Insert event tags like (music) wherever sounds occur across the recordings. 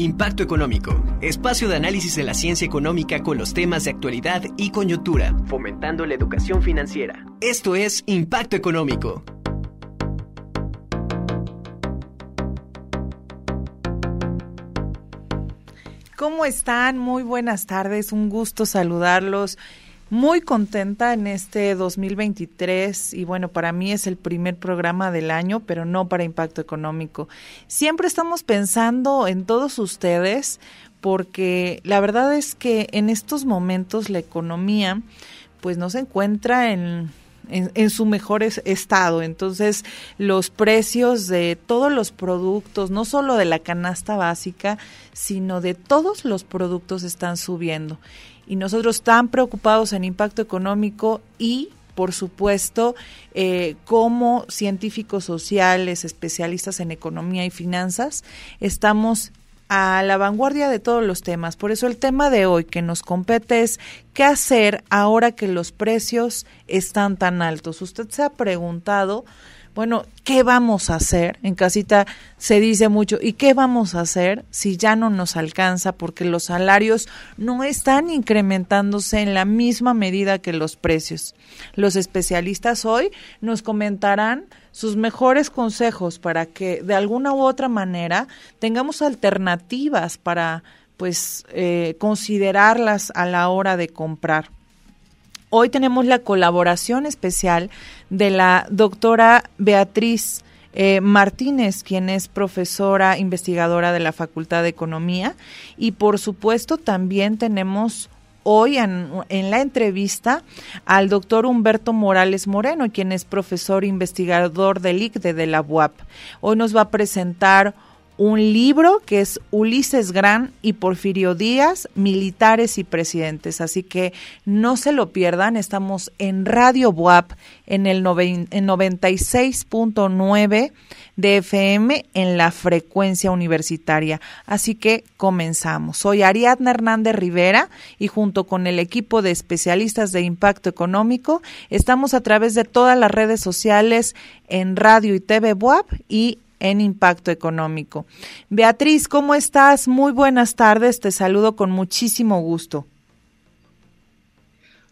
Impacto Económico, espacio de análisis de la ciencia económica con los temas de actualidad y coyuntura, fomentando la educación financiera. Esto es Impacto Económico. ¿Cómo están? Muy buenas tardes, un gusto saludarlos muy contenta en este 2023 y bueno, para mí es el primer programa del año, pero no para impacto económico. Siempre estamos pensando en todos ustedes porque la verdad es que en estos momentos la economía pues no se encuentra en, en, su mejor estado. Entonces, los precios de todos los productos, no solo de la canasta básica, sino de todos los productos están subiendo y nosotros tan preocupados en impacto económico y por supuesto, eh, como científicos sociales, especialistas en economía y finanzas, estamos a la vanguardia de todos los temas. Por eso el tema de hoy que nos compete es qué hacer ahora que los precios están tan altos. Usted se ha preguntado bueno, ¿qué vamos a hacer? En casita se dice mucho, ¿y qué vamos a hacer si ya no nos alcanza porque los salarios no están incrementándose en la misma medida que los precios? Los especialistas hoy nos comentarán sus mejores consejos para que de alguna u otra manera tengamos alternativas para pues eh, considerarlas a la hora de comprar. Hoy tenemos la colaboración especial de la doctora Beatriz eh, Martínez, quien es profesora investigadora de la Facultad de Economía. Y por supuesto también tenemos hoy en, la entrevista al doctor Humberto Morales Moreno, quien es profesor investigador del ICDE de la UAP. Hoy nos va a presentar un libro que es Ulises Gran y Porfirio Díaz, Militares y Presidentes. Así que no se lo pierdan, estamos en Radio Buap en el 96.9 de FM en la frecuencia universitaria. Así que comenzamos. Soy Ariadna Hernández Rivera y junto con el equipo de especialistas de impacto económico estamos a través de todas las redes sociales en Radio y TV Buap y en impacto económico. Beatriz, ¿cómo estás? Muy buenas tardes, te saludo con muchísimo gusto.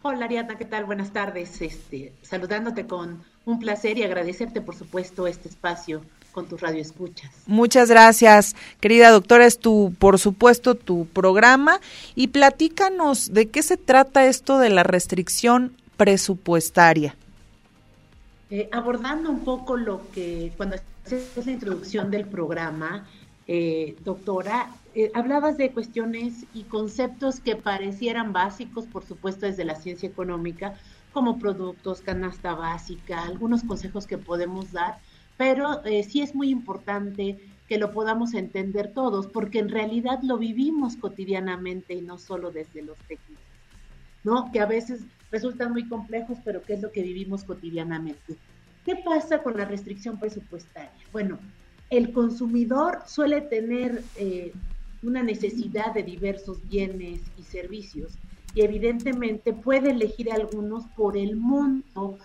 Hola Ariadna, ¿qué tal? Buenas tardes. Este, saludándote con un placer y agradecerte, por supuesto, este espacio con tu radio escuchas. Muchas gracias, querida doctora. Es tu, por supuesto, tu programa. Y platícanos de qué se trata esto de la restricción presupuestaria. Eh, abordando un poco lo que cuando es la introducción del programa, eh, doctora, eh, hablabas de cuestiones y conceptos que parecieran básicos, por supuesto, desde la ciencia económica, como productos, canasta básica, algunos consejos que podemos dar, pero eh, sí es muy importante que lo podamos entender todos, porque en realidad lo vivimos cotidianamente y no solo desde los técnicos, ¿no? Que a veces resultan muy complejos, pero que es lo que vivimos cotidianamente. ¿Qué pasa con la restricción presupuestaria? Bueno, el consumidor suele tener eh, una necesidad de diversos bienes y servicios y evidentemente puede elegir algunos por el monto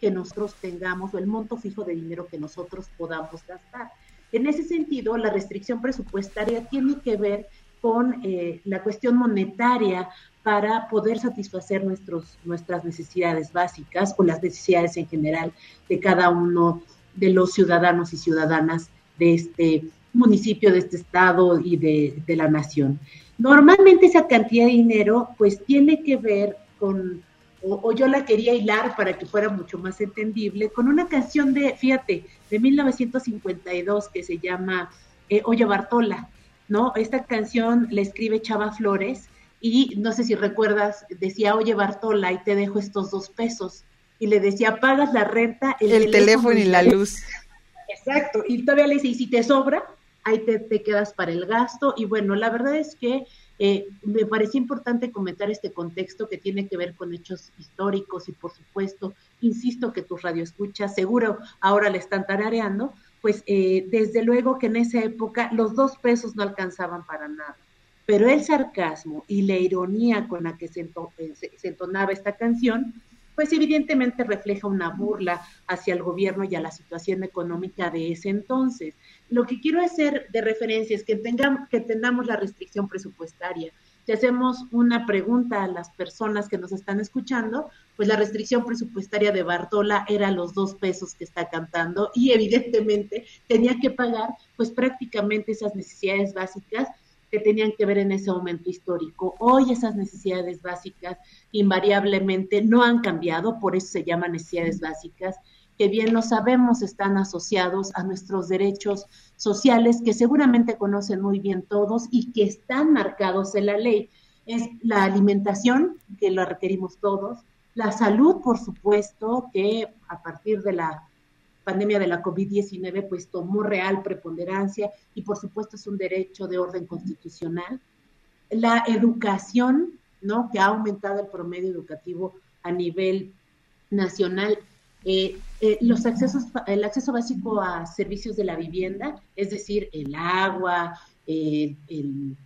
que nosotros tengamos o el monto fijo de dinero que nosotros podamos gastar. En ese sentido, la restricción presupuestaria tiene que ver con eh, la cuestión monetaria para poder satisfacer nuestros, nuestras necesidades básicas o las necesidades en general de cada uno de los ciudadanos y ciudadanas de este municipio, de este estado y de, de la nación. Normalmente esa cantidad de dinero pues tiene que ver con, o, yo la quería hilar para que fuera mucho más entendible, con una canción de, fíjate, de 1952 que se llama eh, Oye Bartola, ¿no? Esta canción la escribe Chava Flores y no sé si recuerdas, decía, oye Bartola, y te dejo estos dos pesos. Y le decía, pagas la renta, el, teléfono, y la luz. (laughs) Exacto, y todavía le dice, y si te sobra, ahí te, quedas para el gasto. Y bueno, la verdad es que eh, me parecía importante comentar este contexto que tiene que ver con hechos históricos y por supuesto, insisto que tu radio escucha, seguro ahora le están tarareando, pues eh, desde luego que en esa época los dos pesos no alcanzaban para nada pero el sarcasmo y la ironía con la que se, entonaba esta canción, pues evidentemente refleja una burla hacia el gobierno y a la situación económica de ese entonces. Lo que quiero hacer de referencia es que, tengamos, que tengamos la restricción presupuestaria. Si hacemos una pregunta a las personas que nos están escuchando, pues la restricción presupuestaria de Bartola era los dos pesos que está cantando y evidentemente tenía que pagar pues prácticamente esas necesidades básicas que tenían que ver en ese momento histórico. Hoy esas necesidades básicas invariablemente no han cambiado, por eso se llaman necesidades básicas, que bien lo sabemos están asociados a nuestros derechos sociales que seguramente conocen muy bien todos y que están marcados en la ley. Es la alimentación, que lo requerimos todos, la salud, por supuesto, que a partir de la pandemia de la COVID-19 pues tomó real preponderancia y por supuesto es un derecho de orden constitucional. La educación, ¿no? Que ha aumentado el promedio educativo a nivel nacional. Eh, eh, los accesos, el acceso básico a servicios de la vivienda, es decir, el agua, el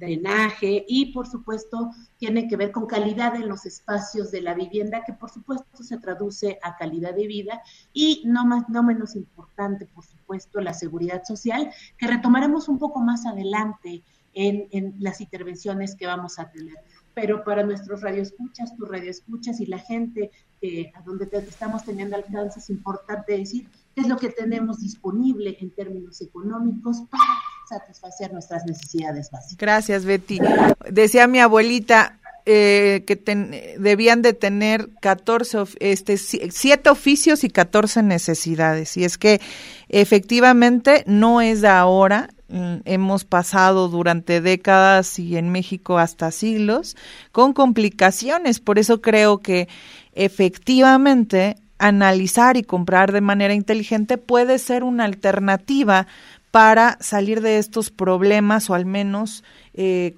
drenaje y por supuesto tiene que ver con calidad en los espacios de la vivienda que por supuesto se traduce a calidad de vida. Y no más no menos importante por supuesto la seguridad social que retomaremos un poco más adelante en, en las intervenciones que vamos a tener. Pero para nuestros radioescuchas, tus radioescuchas y la gente eh, a donde estamos teniendo alcance es importante decir es lo que tenemos disponible en términos económicos para satisfacer nuestras necesidades básicas. Gracias, Betty. Decía mi abuelita, eh, que debían de tener 14, este, 7 oficios y 14 necesidades. Y es que efectivamente no es de ahora, mm, hemos pasado durante décadas y en México hasta siglos con complicaciones. Por eso creo que efectivamente analizar y comprar de manera inteligente puede ser una alternativa para salir de estos problemas o al menos eh,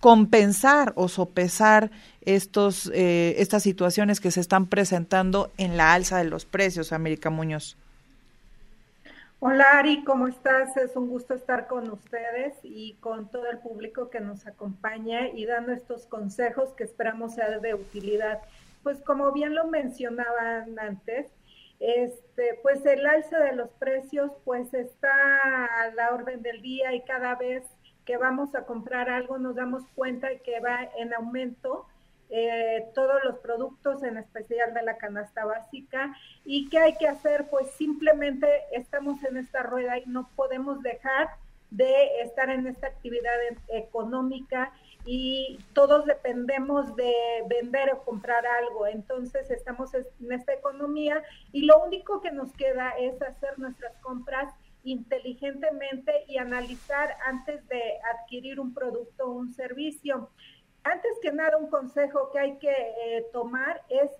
compensar o sopesar estos, eh, estas situaciones que se están presentando en la alza de los precios, América Muñoz. Hola Ari, ¿cómo estás? Es un gusto estar con ustedes y con todo el público que nos acompaña y dando estos consejos que esperamos ser de utilidad. Pues como bien lo mencionaban antes, este, pues el alza de los precios pues está a la orden del día y cada vez que vamos a comprar algo nos damos cuenta de que va en aumento eh, todos los productos, en especial de la canasta básica. ¿Y qué hay que hacer? Pues simplemente estamos en esta rueda y no podemos dejar de estar en esta actividad económica y todos dependemos de vender o comprar algo. Entonces estamos en esta economía y lo único que nos queda es hacer nuestras compras inteligentemente y analizar antes de adquirir un producto o un servicio. Antes que nada, un consejo que hay que eh, tomar es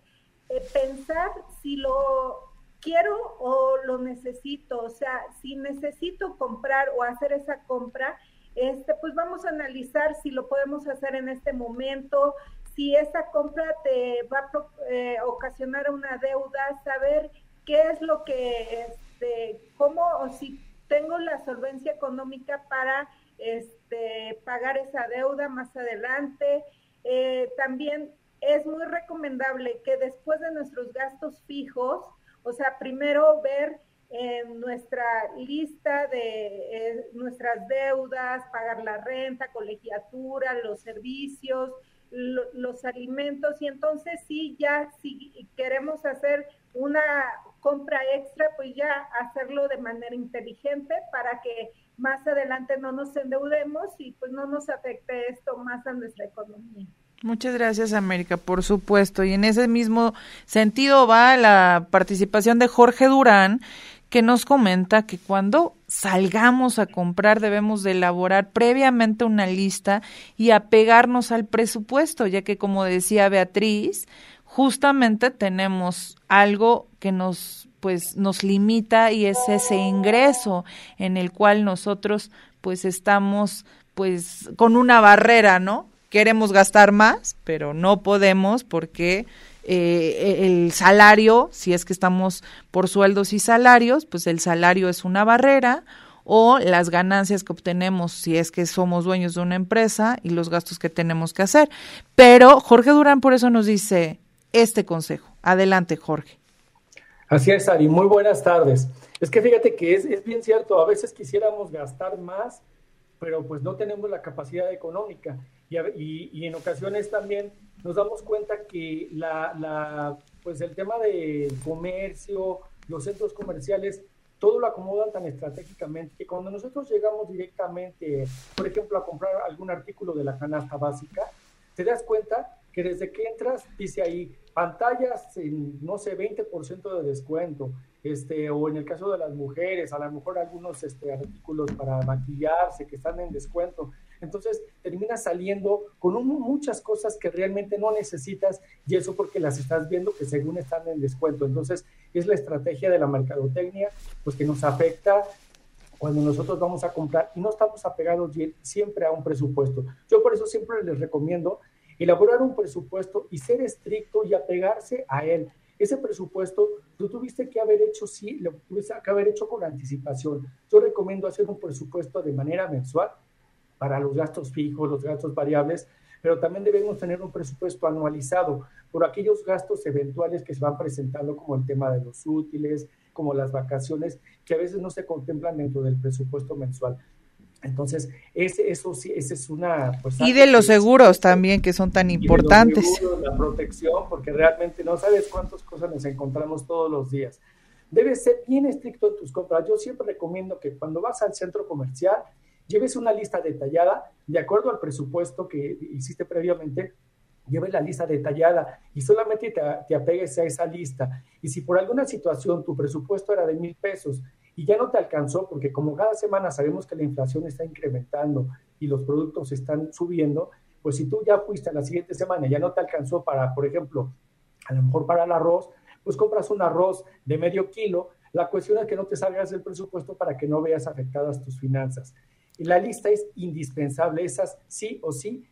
eh, pensar si lo quiero o lo necesito. O sea, si necesito comprar o hacer esa compra, este, pues vamos a analizar si lo podemos hacer en este momento, si esa compra te va a eh, ocasionar una deuda, saber qué es lo que, este, cómo, o si tengo la solvencia económica para este, pagar esa deuda más adelante. Eh, también es muy recomendable que después de nuestros gastos fijos, o sea, primero ver en nuestra lista de eh, nuestras deudas, pagar la renta, colegiatura, los servicios, los alimentos y entonces sí, ya si queremos hacer una compra extra, pues ya hacerlo de manera inteligente para que más adelante no nos endeudemos y pues no nos afecte esto más a nuestra economía. Muchas gracias, América, por supuesto. Y en ese mismo sentido va la participación de Jorge Durán, que nos comenta que cuando salgamos a comprar debemos de elaborar previamente una lista y apegarnos al presupuesto, ya que como decía Beatriz, justamente tenemos algo que nos pues nos limita y es ese ingreso en el cual nosotros pues estamos pues con una barrera, ¿no? Queremos gastar más, pero no podemos porque eh, el salario, si es que estamos por sueldos y salarios, pues el salario es una barrera o las ganancias que obtenemos si es que somos dueños de una empresa y los gastos que tenemos que hacer. Pero Jorge Durán por eso nos dice este consejo. Adelante, Jorge. Así es, Ari. Muy buenas tardes. Es que fíjate que es, es bien cierto, a veces quisiéramos gastar más, pero pues no tenemos la capacidad económica. Y, y, y en ocasiones también nos damos cuenta que la, la, pues el tema de comercio, los centros comerciales, todo lo acomodan tan estratégicamente que cuando nosotros llegamos directamente, por ejemplo, a comprar algún artículo de la canasta básica, te das cuenta que desde que entras dice ahí pantallas en, no sé, 20% de descuento, este, o en el caso de las mujeres, a lo mejor algunos este, artículos para maquillarse que están en descuento. Entonces terminas saliendo con muchas cosas que realmente no necesitas y eso porque las estás viendo que según están en descuento. Entonces es la estrategia de la mercadotecnia pues que nos afecta cuando nosotros vamos a comprar y no estamos apegados siempre a un presupuesto. Yo por eso siempre les recomiendo elaborar un presupuesto y ser estricto y apegarse a él. Ese presupuesto tú tuviste que haber hecho, sí, lo tuviste que haber hecho con anticipación. Yo recomiendo hacer un presupuesto de manera mensual para los gastos fijos, los gastos variables, pero también debemos tener un presupuesto anualizado por aquellos gastos eventuales que se van presentando, como el tema de los útiles, como las vacaciones, que a veces no se contemplan dentro del presupuesto mensual. Entonces, ese, eso sí, esa es una... Pues, y de los seguros también, que son tan importantes. la protección, porque realmente no sabes cuántas cosas nos encontramos todos los días. Debes ser bien estricto en tus compras. Yo siempre recomiendo que cuando vas al centro comercial, lleves una lista detallada de acuerdo al presupuesto que hiciste previamente, lleves la lista detallada y solamente te, te, apegues a esa lista. Y si por alguna situación tu presupuesto era de mil pesos y ya no te alcanzó, porque como cada semana sabemos que la inflación está incrementando y los productos están subiendo, pues si tú ya fuiste a la siguiente semana y ya no te alcanzó para, por ejemplo, a lo mejor para el arroz, pues compras un arroz de medio kilo. La cuestión es que no te salgas del presupuesto para que no veas afectadas tus finanzas. La lista es indispensable, esas sí o sí.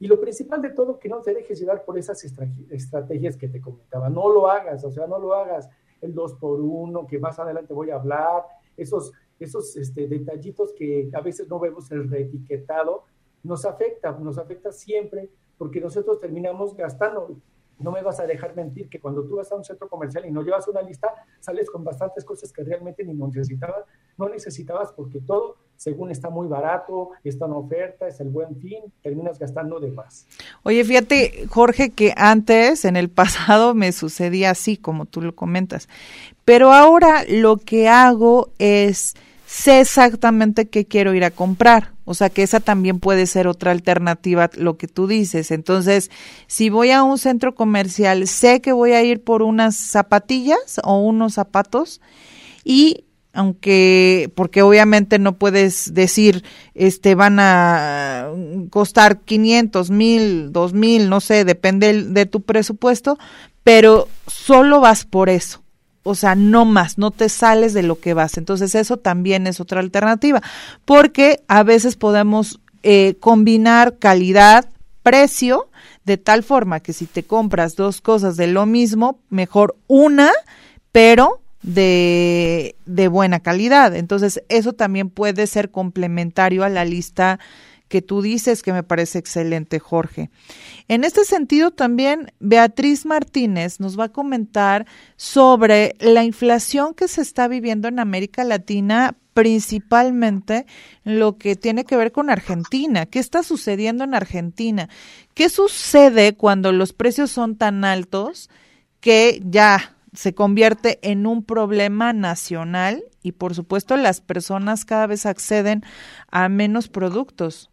Y lo principal de todo, que no te dejes llevar por esas estrategias que te comentaba. No lo hagas, o sea, no lo hagas el 2 por 1 que más adelante voy a hablar, esos, esos este, detallitos que a veces no vemos el reetiquetado, nos afecta, nos afecta siempre porque nosotros terminamos gastando. No me vas a dejar mentir que cuando tú vas a un centro comercial y no llevas una lista, sales con bastantes cosas que realmente ni necesitabas, no necesitabas porque todo según está muy barato, está en oferta, es el buen fin, terminas gastando de más. Oye, fíjate, Jorge, que antes, en el pasado, me sucedía así, como tú lo comentas, pero ahora lo que hago es, sé exactamente qué quiero ir a comprar. O sea que esa también puede ser otra alternativa, lo que tú dices. Entonces, si voy a un centro comercial, sé que voy a ir por unas zapatillas o unos zapatos y aunque porque obviamente no puedes decir este van a costar 500 mil, dos mil, no sé, depende de tu presupuesto, pero solo vas por eso. O sea, no más, no te sales de lo que vas. Entonces eso también es otra alternativa, porque a veces podemos eh, combinar calidad, precio, de tal forma que si te compras dos cosas de lo mismo, mejor una, pero de, de buena calidad. Entonces, eso también puede ser complementario a la lista que tú dices, que me parece excelente, Jorge. En este sentido, también Beatriz Martínez nos va a comentar sobre la inflación que se está viviendo en América Latina, principalmente lo que tiene que ver con Argentina. ¿Qué está sucediendo en Argentina? ¿Qué sucede cuando los precios son tan altos que ya se convierte en un problema nacional y por supuesto las personas cada vez acceden a menos productos.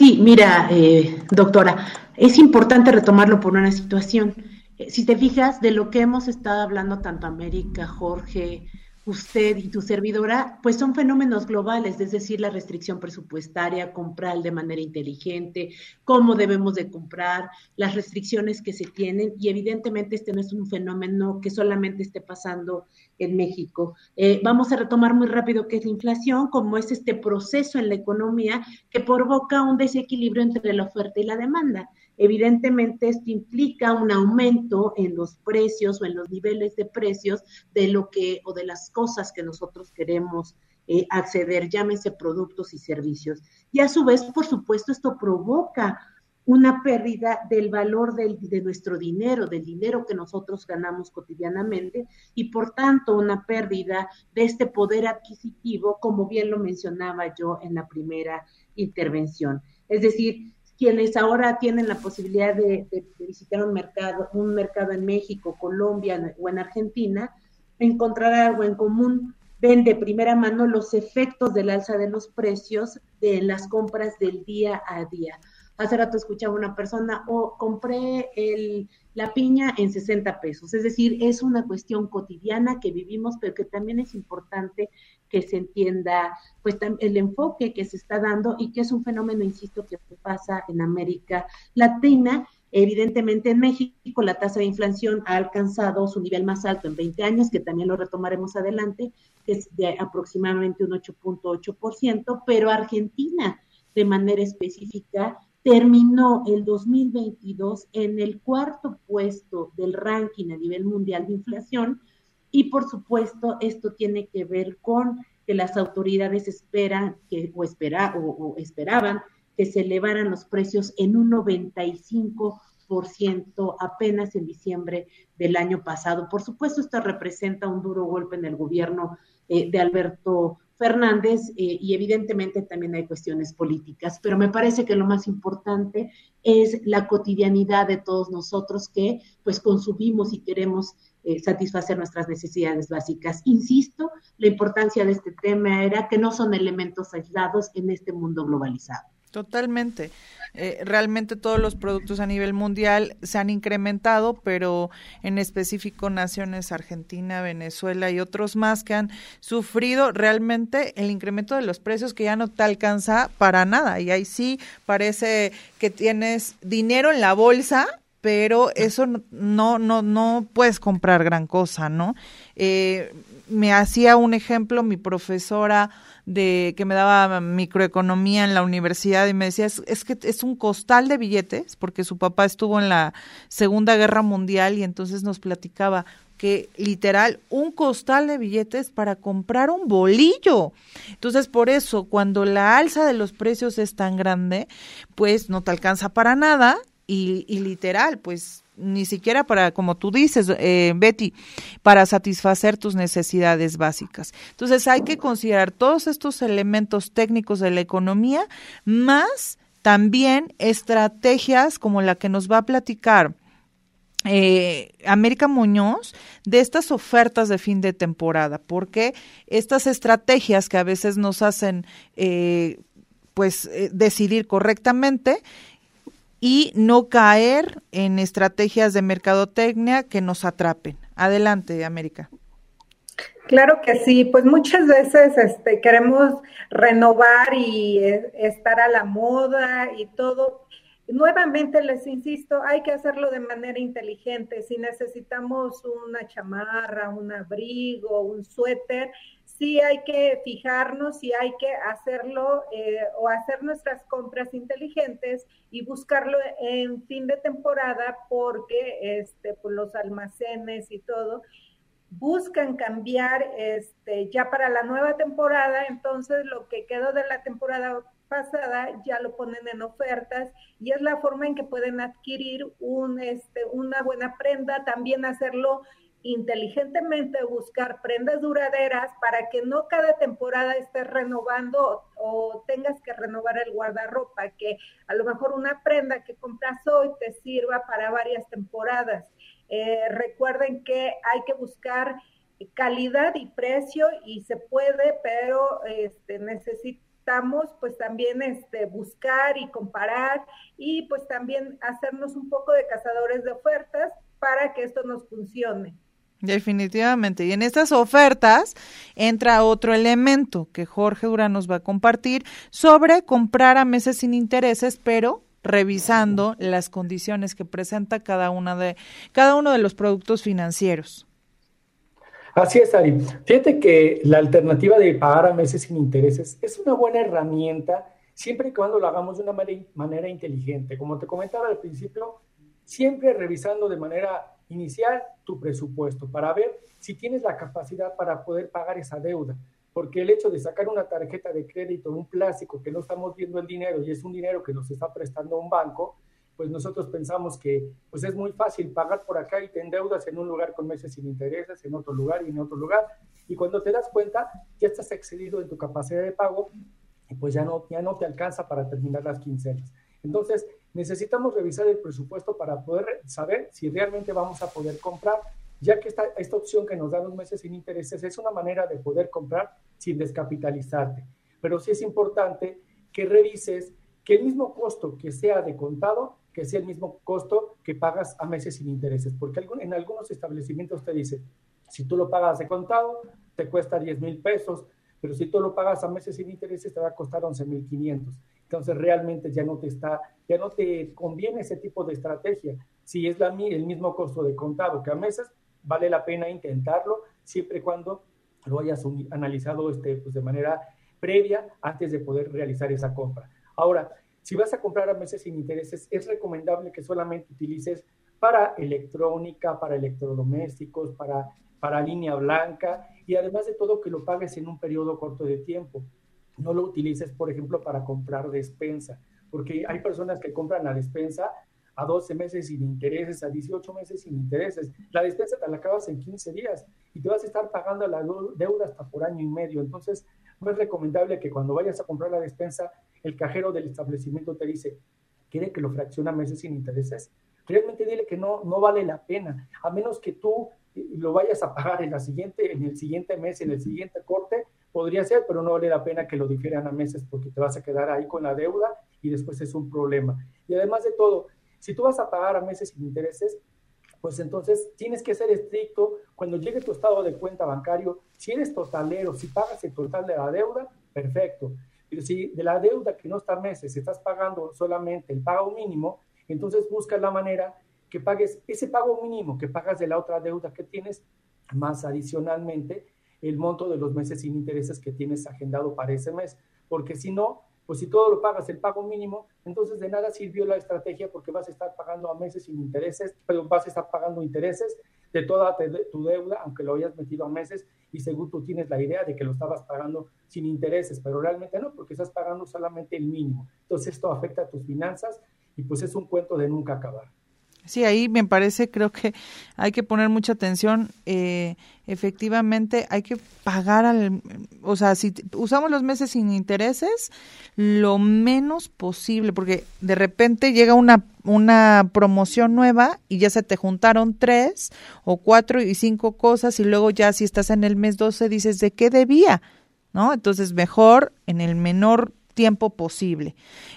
Sí, mira, eh, doctora, es importante retomarlo por una situación. Eh, si te fijas de lo que hemos estado hablando tanto América, Jorge, usted y tu servidora, pues son fenómenos globales, es decir, la restricción presupuestaria, comprar de manera inteligente, cómo debemos de comprar, las restricciones que se tienen y evidentemente este no es un fenómeno que solamente esté pasando en México. Eh, vamos a retomar muy rápido qué es la inflación, cómo es este proceso en la economía que provoca un desequilibrio entre la oferta y la demanda. Evidentemente, esto implica un aumento en los precios o en los niveles de precios de lo que o de las cosas que nosotros queremos eh, acceder, llámese productos y servicios. Y a su vez, por supuesto, esto provoca una pérdida del valor de nuestro dinero, del dinero que nosotros ganamos cotidianamente y por tanto una pérdida de este poder adquisitivo, como bien lo mencionaba yo en la primera intervención. Es decir, quienes ahora tienen la posibilidad de, visitar un mercado, un mercado en México, Colombia o en Argentina, encontrar algo en común, ven de primera mano los efectos del alza de los precios de las compras del día a día. Hace rato escuchaba una persona, o oh, compré el, la piña en 60 pesos. Es decir, es una cuestión cotidiana que vivimos, pero que también es importante que se entienda pues el enfoque que se está dando y que es un fenómeno, insisto, que pasa en América Latina. Evidentemente en México la tasa de inflación ha alcanzado su nivel más alto en 20 años, que también lo retomaremos adelante, que es de aproximadamente un 8.8%, pero Argentina de manera específica terminó el 2022 en el cuarto puesto del ranking a nivel mundial de inflación y por supuesto esto tiene que ver con que las autoridades esperan que o, espera, o, esperaban que se elevaran los precios en un 95% apenas en diciembre del año pasado. Por supuesto, esto representa un duro golpe en el gobierno eh, de Alberto Fernández eh, y evidentemente también hay cuestiones políticas, pero me parece que lo más importante es la cotidianidad de todos nosotros que pues consumimos y queremos eh, satisfacer nuestras necesidades básicas. Insisto, la importancia de este tema era que no son elementos aislados en este mundo globalizado. Totalmente. Eh, realmente todos los productos a nivel mundial se han incrementado, pero en específico naciones Argentina, Venezuela y otros más que han sufrido realmente el incremento de los precios que ya no te alcanza para nada. Y ahí sí parece que tienes dinero en la bolsa pero eso no, no, no puedes comprar gran cosa, ¿no? Eh, me hacía un ejemplo mi profesora de que me daba microeconomía en la universidad y me decía, es, que es un costal de billetes, porque su papá estuvo en la Segunda Guerra Mundial y entonces nos platicaba que literal un costal de billetes para comprar un bolillo. Entonces, por eso, cuando la alza de los precios es tan grande, pues no te alcanza para nada y, y literal, pues ni siquiera para, como tú dices, eh, Betty, para satisfacer tus necesidades básicas. Entonces hay que considerar todos estos elementos técnicos de la economía, más también estrategias como la que nos va a platicar eh, América Muñoz de estas ofertas de fin de temporada, porque estas estrategias que a veces nos hacen eh, pues eh, decidir correctamente y no caer en estrategias de mercadotecnia que nos atrapen. Adelante, América. Claro que sí, pues muchas veces este, queremos renovar y eh, estar a la moda y todo. Nuevamente les insisto, hay que hacerlo de manera inteligente. Si necesitamos una chamarra, un abrigo, un suéter, sí hay que fijarnos y hay que hacerlo eh, o hacer nuestras compras inteligentes y buscarlo en fin de temporada porque este, pues los almacenes y todo buscan cambiar este, ya para la nueva temporada, entonces lo que quedó de la temporada pasada ya lo ponen en ofertas y es la forma en que pueden adquirir un, este, una buena prenda, también hacerlo inteligentemente buscar prendas duraderas para que no cada temporada estés renovando o, tengas que renovar el guardarropa, que a lo mejor una prenda que compras hoy te sirva para varias temporadas. Eh, recuerden que hay que buscar calidad y precio y se puede, pero este, necesitamos pues también este, buscar y comparar y pues también hacernos un poco de cazadores de ofertas para que esto nos funcione. Definitivamente. Y en estas ofertas entra otro elemento que Jorge Durán nos va a compartir sobre comprar a meses sin intereses, pero revisando las condiciones que presenta cada una de cada uno de los productos financieros. Así es, Ari. Fíjate que la alternativa de pagar a meses sin intereses es una buena herramienta siempre y cuando lo hagamos de una manera inteligente. Como te comentaba al principio, siempre revisando de manera inicial tu presupuesto para ver si tienes la capacidad para poder pagar esa deuda. Porque el hecho de sacar una tarjeta de crédito, un plástico que no estamos viendo el dinero y es un dinero que nos está prestando un banco, pues nosotros pensamos que pues es muy fácil pagar por acá y te endeudas en un lugar con meses sin intereses, en otro lugar y en otro lugar. Y cuando te das cuenta, ya estás excedido en tu capacidad de pago y pues ya no, ya no te alcanza para terminar las quincenas. Entonces, necesitamos revisar el presupuesto para poder saber si realmente vamos a poder comprar, ya que esta, esta opción que nos da los meses sin intereses es una manera de poder comprar sin descapitalizarte. Pero sí es importante que revises que el mismo costo que sea de contado que sea el mismo costo que pagas a meses sin intereses, porque en algunos establecimientos te dice, si tú lo pagas de contado, te cuesta 10 mil pesos, pero si tú lo pagas a meses sin intereses, te va a costar 11 mil 500. Entonces realmente ya no te está, ya no te conviene ese tipo de estrategia. Si es la, el mismo costo de contado que a meses, vale la pena intentarlo siempre y cuando lo hayas analizado este, pues de manera previa antes de poder realizar esa compra. Ahora, si vas a comprar a meses sin intereses, es recomendable que solamente utilices para electrónica, para electrodomésticos, para, para línea blanca y además de todo que lo pagues en un periodo corto de tiempo. No lo utilices, por ejemplo, para comprar despensa, porque hay personas que compran la despensa a 12 meses sin intereses, a 18 meses sin intereses. La despensa te la acabas en 15 días y te vas a estar pagando la deuda hasta por año y medio. Entonces, no es recomendable que cuando vayas a comprar la despensa el cajero del establecimiento te dice, ¿quiere que lo fraccione a meses sin intereses? Realmente dile que no, no vale la pena, a menos que tú eh, lo vayas a pagar en, la siguiente, en el siguiente mes, en el siguiente corte, podría ser, pero no vale la pena que lo difieran a meses porque te vas a quedar ahí con la deuda y después es un problema. Y además de todo, si tú vas a pagar a meses sin intereses, pues entonces tienes que ser estricto cuando llegue tu estado de cuenta bancario. Si eres totalero, si pagas el total de la deuda, perfecto. Pero si de la deuda que no está a meses estás pagando solamente el pago mínimo, entonces busca la manera que pagues ese pago mínimo que pagas de la otra deuda que tienes, más adicionalmente el monto de los meses sin intereses que tienes agendado para ese mes. Porque si no, pues si todo lo pagas el pago mínimo, entonces de nada sirvió la estrategia porque vas a estar pagando a meses sin intereses, pero vas a estar pagando intereses de toda tu deuda, aunque lo hayas metido a meses, y según tú tienes la idea de que lo estabas pagando sin intereses, pero realmente no, porque estás pagando solamente el mínimo. Entonces esto afecta a tus finanzas y pues es un cuento de nunca acabar. Sí, ahí me parece, creo que hay que poner mucha atención. Eh, efectivamente, hay que pagar al, o sea, si usamos los meses sin intereses, lo menos posible, porque de repente llega una, una promoción nueva y ya se te juntaron tres o cuatro y cinco cosas y luego ya si estás en el mes 12 dices, ¿de qué debía? ¿No? Entonces, mejor en el menor tiempo posible.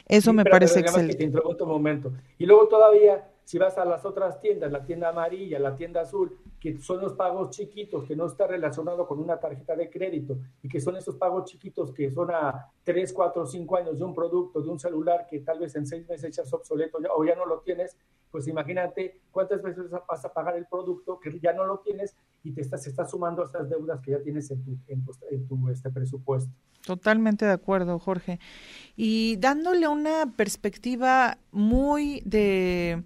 Eso me parece excelente. Que te momento. Y luego todavía si vas a las otras tiendas, la tienda amarilla, la tienda azul, que son los pagos chiquitos, que no está relacionado con una tarjeta de crédito y que son esos pagos chiquitos que son a 3, 4, 5 años de un producto, de un celular que tal vez en 6 meses echas obsoleto o ya no lo tienes, pues imagínate cuántas veces vas a pagar el producto que ya no lo tienes y te estás, está sumando a esas deudas que ya tienes en tu, en tu, este presupuesto. Totalmente de acuerdo, Jorge. Y dándole una perspectiva muy de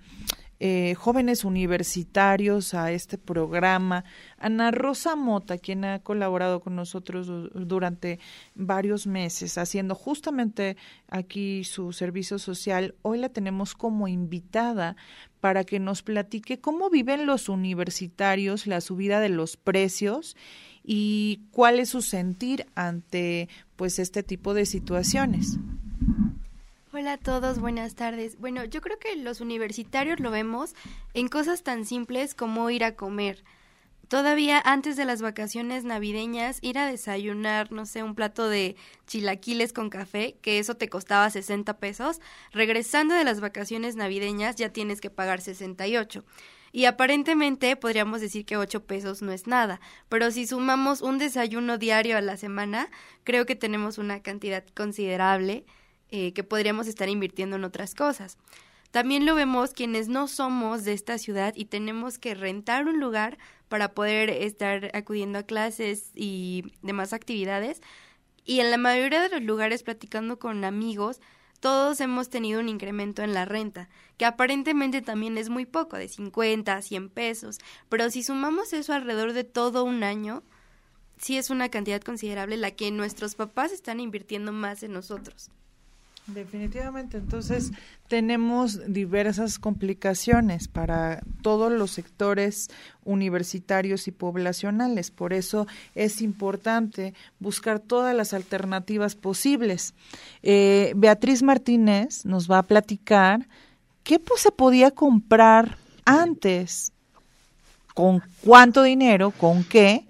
eh, jóvenes universitarios a este programa. Ana Rosa Mota, quien ha colaborado con nosotros durante varios meses, haciendo justamente aquí su servicio social, hoy la tenemos como invitada para que nos platique cómo viven los universitarios la subida de los precios y cuál es su sentir ante pues este tipo de situaciones. Hola a todos, buenas tardes. Bueno, yo creo que los universitarios lo vemos en cosas tan simples como ir a comer. Todavía antes de las vacaciones navideñas, ir a desayunar, no sé, un plato de chilaquiles con café, que eso te costaba 60 pesos, regresando de las vacaciones navideñas ya tienes que pagar 68. Y aparentemente podríamos decir que 8 pesos no es nada, pero si sumamos un desayuno diario a la semana, creo que tenemos una cantidad considerable eh, que podríamos estar invirtiendo en otras cosas. También lo vemos quienes no somos de esta ciudad y tenemos que rentar un lugar para poder estar acudiendo a clases y demás actividades. Y en la mayoría de los lugares, platicando con amigos, todos hemos tenido un incremento en la renta, que aparentemente también es muy poco, de 50 a 100 pesos. Pero si sumamos eso alrededor de todo un año, sí es una cantidad considerable la que nuestros papás están invirtiendo más en nosotros. Definitivamente, entonces tenemos diversas complicaciones para todos los sectores universitarios y poblacionales. Por eso es importante buscar todas las alternativas posibles. Eh, Beatriz Martínez nos va a platicar qué pues, se podía comprar antes, con cuánto dinero, con qué,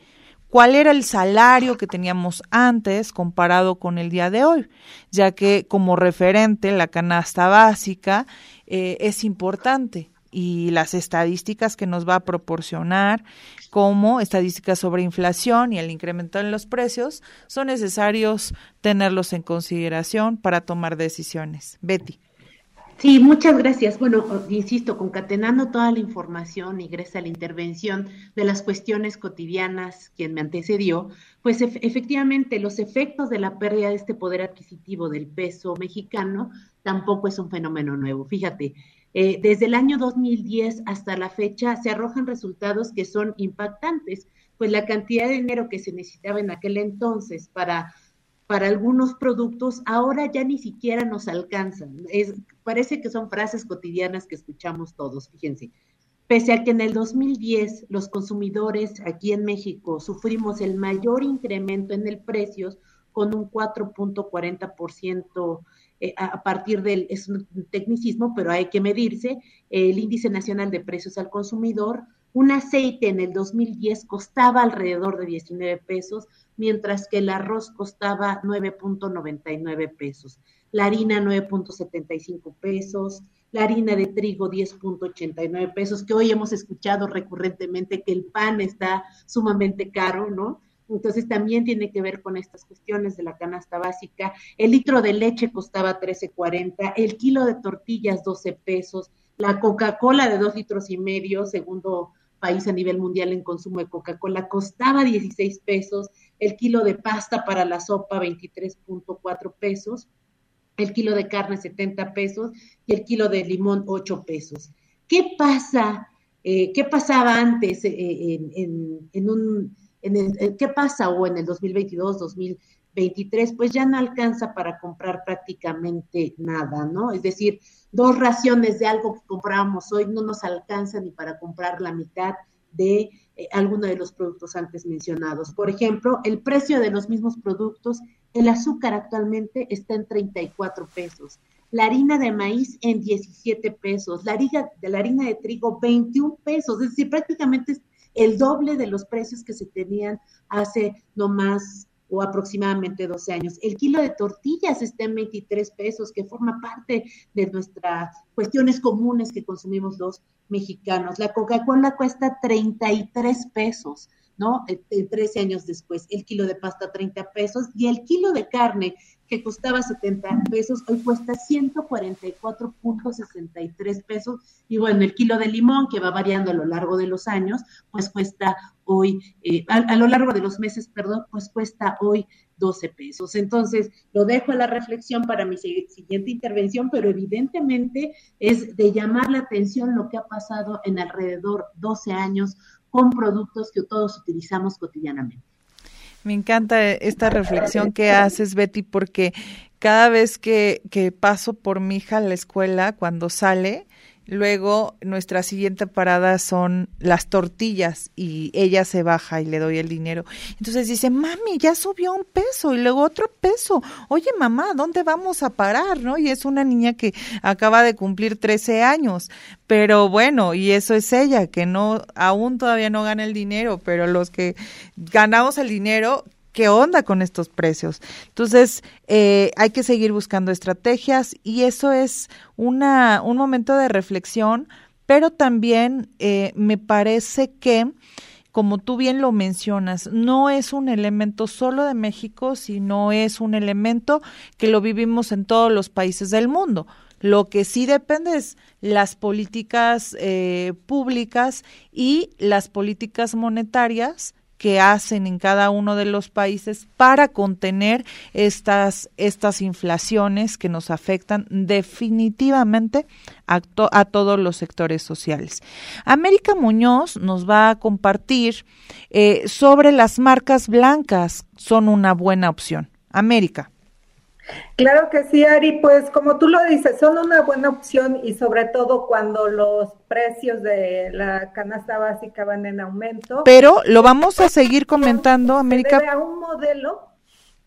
cuál era el salario que teníamos antes comparado con el día de hoy, ya que como referente la canasta básica eh, es importante y las estadísticas que nos va a proporcionar como estadísticas sobre inflación y el incremento en los precios son necesarios tenerlos en consideración para tomar decisiones. Betty. Sí, muchas gracias. Bueno, insisto, concatenando toda la información y gracias a la intervención de las cuestiones cotidianas quien me antecedió, pues efectivamente los efectos de la pérdida de este poder adquisitivo del peso mexicano tampoco es un fenómeno nuevo. Fíjate, eh, desde el año 2010 hasta la fecha se arrojan resultados que son impactantes, pues la cantidad de dinero que se necesitaba en aquel entonces para para algunos productos ahora ya ni siquiera nos alcanzan. Es, parece que son frases cotidianas que escuchamos todos, fíjense. Pese a que en el 2010 los consumidores aquí en México sufrimos el mayor incremento en el precios con un 4.40% eh, a partir del, es un tecnicismo, pero hay que medirse, el índice nacional de precios al consumidor, un aceite en el 2010 costaba alrededor de 19 pesos, mientras que el arroz costaba 9.99 pesos, la harina 9.75 pesos, la harina de trigo 10.89 pesos, que hoy hemos escuchado recurrentemente que el pan está sumamente caro, ¿no? Entonces también tiene que ver con estas cuestiones de la canasta básica. El litro de leche costaba 13.40, el kilo de tortillas 12 pesos, la Coca-Cola de dos litros y medio, segundo país a nivel mundial en consumo de Coca-Cola, costaba 16 pesos, el kilo de pasta para la sopa 23.4 pesos, el kilo de carne 70 pesos y el kilo de limón 8 pesos. ¿Qué pasa? Eh, ¿Qué pasaba antes eh, en, el, ¿Qué pasa o en el 2022, 2023? Pues ya no alcanza para comprar prácticamente nada, ¿no? Es decir, dos raciones de algo que comprábamos hoy no nos alcanza ni para comprar la mitad de eh, alguno de los productos antes mencionados. Por ejemplo, el precio de los mismos productos, el azúcar actualmente está en 34 pesos, la harina de maíz en 17 pesos, la harina de, la harina de trigo 21 pesos, es decir, prácticamente es el doble de los precios que se tenían hace no más o aproximadamente 12 años. El kilo de tortillas está en 23 pesos, que forma parte de nuestras cuestiones comunes que consumimos los mexicanos. La Coca-Cola cuesta 33 pesos. ¿no? 13 años después, el kilo de pasta 30 pesos y el kilo de carne que costaba 70 pesos, hoy cuesta 144.63 pesos. Y bueno, el kilo de limón, que va variando a lo largo de los años, pues cuesta hoy, eh, a, lo largo de los meses, perdón, pues cuesta hoy 12 pesos. Entonces, lo dejo a la reflexión para mi siguiente intervención, pero evidentemente es de llamar la atención lo que ha pasado en alrededor 12 años con productos que todos utilizamos cotidianamente. Me encanta esta reflexión que haces, Betty, porque cada vez que, que paso por mi hija a la escuela, cuando sale, Luego, nuestra siguiente parada son las tortillas y ella se baja y le doy el dinero. Entonces dice, mami, ya subió un peso y luego otro peso. Oye, mamá, ¿dónde vamos a parar? ¿No? Y es una niña que acaba de cumplir 13 años. Pero bueno, y eso es ella, que no, aún todavía no gana el dinero, pero los que ganamos el dinero qué onda con estos precios. Entonces, eh, hay que seguir buscando estrategias y eso es una, un momento de reflexión, pero también eh, me parece que, como tú bien lo mencionas, no es un elemento solo de México, sino es un elemento que lo vivimos en todos los países del mundo. Lo que sí depende es las políticas eh, públicas y las políticas monetarias que hacen en cada uno de los países para contener estas, estas inflaciones que nos afectan definitivamente a, todos los sectores sociales. América Muñoz nos va a compartir eh, sobre las marcas blancas, son una buena opción. América. Claro que sí, Ari, pues como tú lo dices, son una buena opción y sobre todo cuando los precios de la canasta básica van en aumento. Pero lo vamos a seguir comentando, América. a un modelo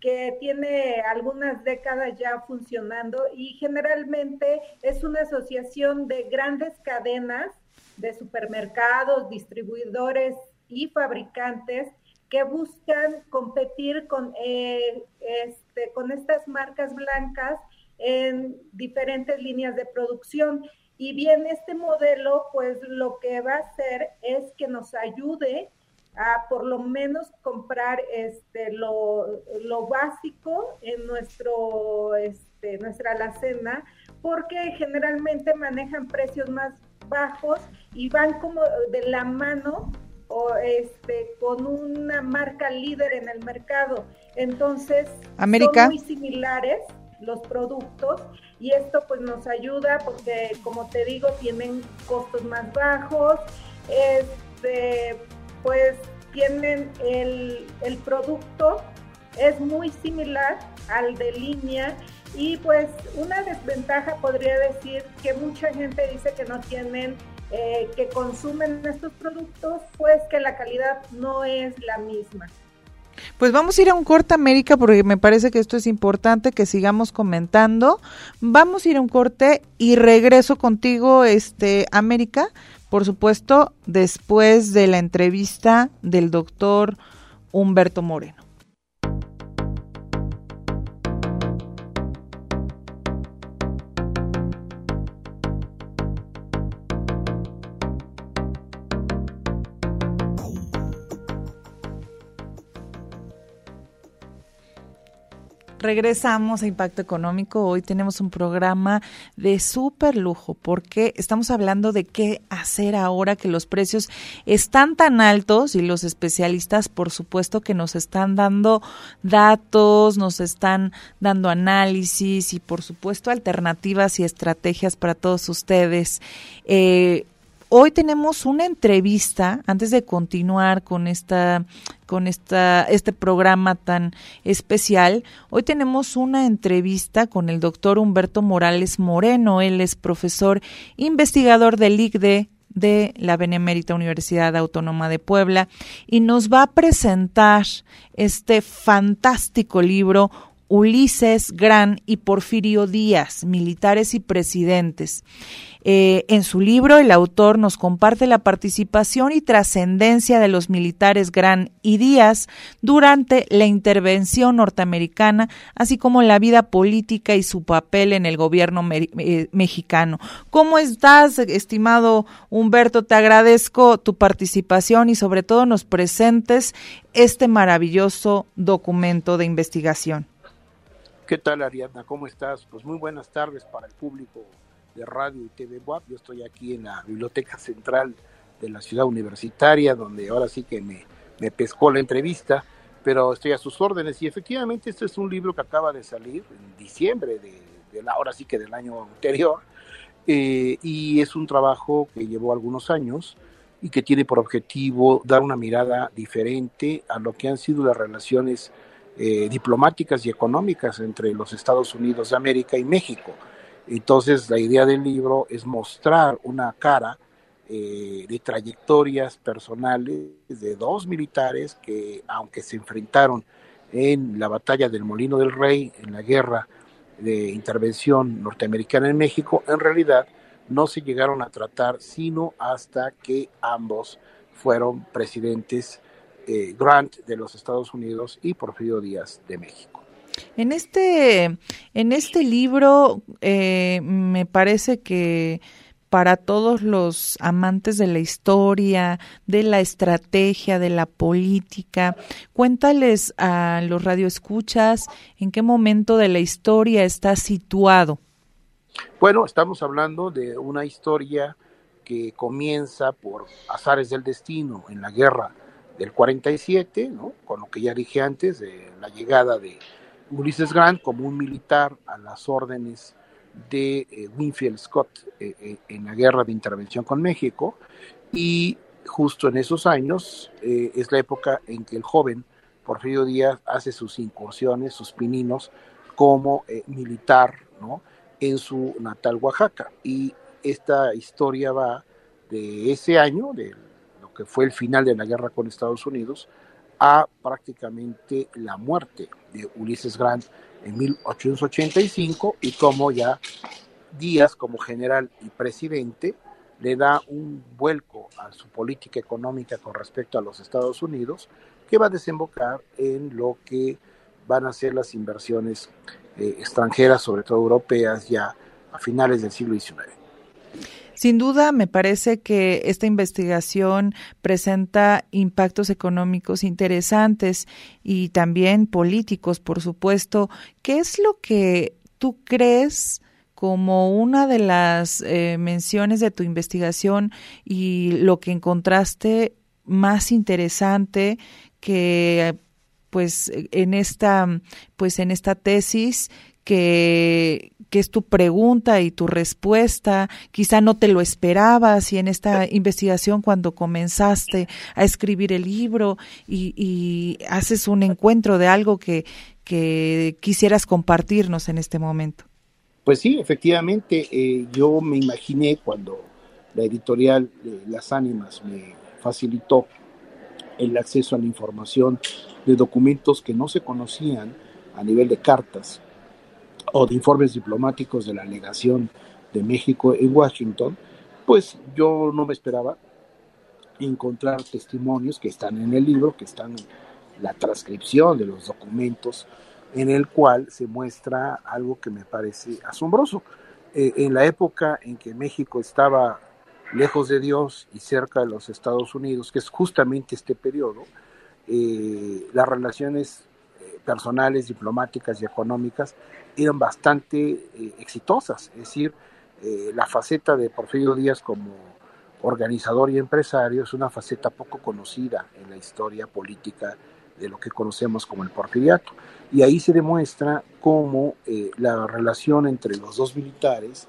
que tiene algunas décadas ya funcionando y generalmente es una asociación de grandes cadenas de supermercados, distribuidores y fabricantes que buscan competir con, eh, este, con estas marcas blancas en diferentes líneas de producción. Y bien, este modelo, pues lo que va a hacer es que nos ayude a por lo menos comprar este, lo, lo básico en nuestro, este, nuestra alacena, porque generalmente manejan precios más bajos y van como de la mano o este con una marca líder en el mercado. Entonces, son muy similares los productos y esto pues nos ayuda porque como te digo tienen costos más bajos, este pues tienen el, el producto es muy similar al de línea y pues una desventaja podría decir que mucha gente dice que no tienen eh, que consumen estos productos, pues que la calidad no es la misma. Pues vamos a ir a un corte, América, porque me parece que esto es importante que sigamos comentando. Vamos a ir a un corte y regreso contigo, este, América, por supuesto, después de la entrevista del doctor Humberto Moreno. Regresamos a Impacto Económico. Hoy tenemos un programa de súper lujo porque estamos hablando de qué hacer ahora que los precios están tan altos y los especialistas, por supuesto, que nos están dando datos, nos están dando análisis y, por supuesto, alternativas y estrategias para todos ustedes. Eh, Hoy tenemos una entrevista, antes de continuar con esta, con esta, este programa tan especial, hoy tenemos una entrevista con el doctor Humberto Morales Moreno. Él es profesor investigador del ICDE de la Benemérita Universidad Autónoma de Puebla y nos va a presentar este fantástico libro Ulises Gran y Porfirio Díaz, militares y presidentes. Eh, en su libro, el autor nos comparte la participación y trascendencia de los militares Gran y Díaz durante la intervención norteamericana, así como la vida política y su papel en el gobierno eh, mexicano. ¿Cómo estás, estimado Humberto? Te agradezco tu participación y sobre todo nos presentes este maravilloso documento de investigación. ¿Qué tal, Ariadna? ¿Cómo estás? Pues muy buenas tardes para el público de radio y TV WAP. Yo estoy aquí en la Biblioteca Central de la ciudad universitaria, donde ahora sí que me, pescó la entrevista, pero estoy a sus órdenes. Y efectivamente, este es un libro que acaba de salir en diciembre de, ahora sí que del año anterior, eh, y es un trabajo que llevó algunos años y que tiene por objetivo dar una mirada diferente a lo que han sido las relaciones eh, diplomáticas y económicas entre los Estados Unidos de América y México. Entonces la idea del libro es mostrar una cara eh, de trayectorias personales de dos militares que, aunque se enfrentaron en la batalla del Molino del Rey, en la guerra de intervención norteamericana en México, en realidad no se llegaron a tratar sino hasta que ambos fueron presidentes eh, Grant de los Estados Unidos y Porfirio Díaz de México. En este, en este libro eh, me parece que para todos los amantes de la historia, de la estrategia, de la política. Cuéntales a los radioescuchas en qué momento de la historia está situado. Bueno, estamos hablando de una historia que comienza por azares del destino en la guerra del 47, ¿no? con lo que ya dije antes, de la llegada de Ulises Grant como un militar a las órdenes de eh, Winfield Scott eh, eh, en la guerra de intervención con México y justo en esos años es la época en que el joven Porfirio Díaz hace sus incursiones, sus pininos como militar ¿no? en su natal Oaxaca. Y esta historia va de ese año, de lo que fue el final de la guerra con Estados Unidos, a prácticamente la muerte de Ulises Grant en 1885 y como ya Díaz como general y presidente le da un vuelco a su política económica con respecto a los Estados Unidos que va a desembocar en lo que van a ser las inversiones eh, extranjeras, sobre todo europeas, ya a finales del siglo XIX. Sin duda, me parece que esta investigación presenta impactos económicos interesantes y también políticos, por supuesto. ¿Qué es lo que tú crees como una de las eh, menciones de tu investigación y lo que encontraste más interesante que pues en esta pues en esta tesis que, que, es tu pregunta y tu respuesta, quizá no te lo esperabas y en esta investigación cuando comenzaste a escribir el libro y, haces un encuentro de algo que, que quisieras compartirnos en este momento. Pues sí, efectivamente, eh, yo me imaginé cuando la editorial Las Ánimas me facilitó el acceso a la información de documentos que no se conocían a nivel de cartas o de informes diplomáticos de la legación de México en Washington, pues yo no me esperaba encontrar testimonios que están en el libro, que están en la transcripción de los documentos, en el cual se muestra algo que me parece asombroso. Eh, en la época en que México estaba lejos de Dios y cerca de los Estados Unidos, que es justamente este periodo, eh, las relaciones personales, diplomáticas y económicas eran bastante eh, exitosas. Es decir, eh, la faceta de Porfirio Díaz como organizador y empresario es una faceta poco conocida en la historia política de lo que conocemos como el porfiriato. Y ahí se demuestra cómo eh, la relación entre los dos militares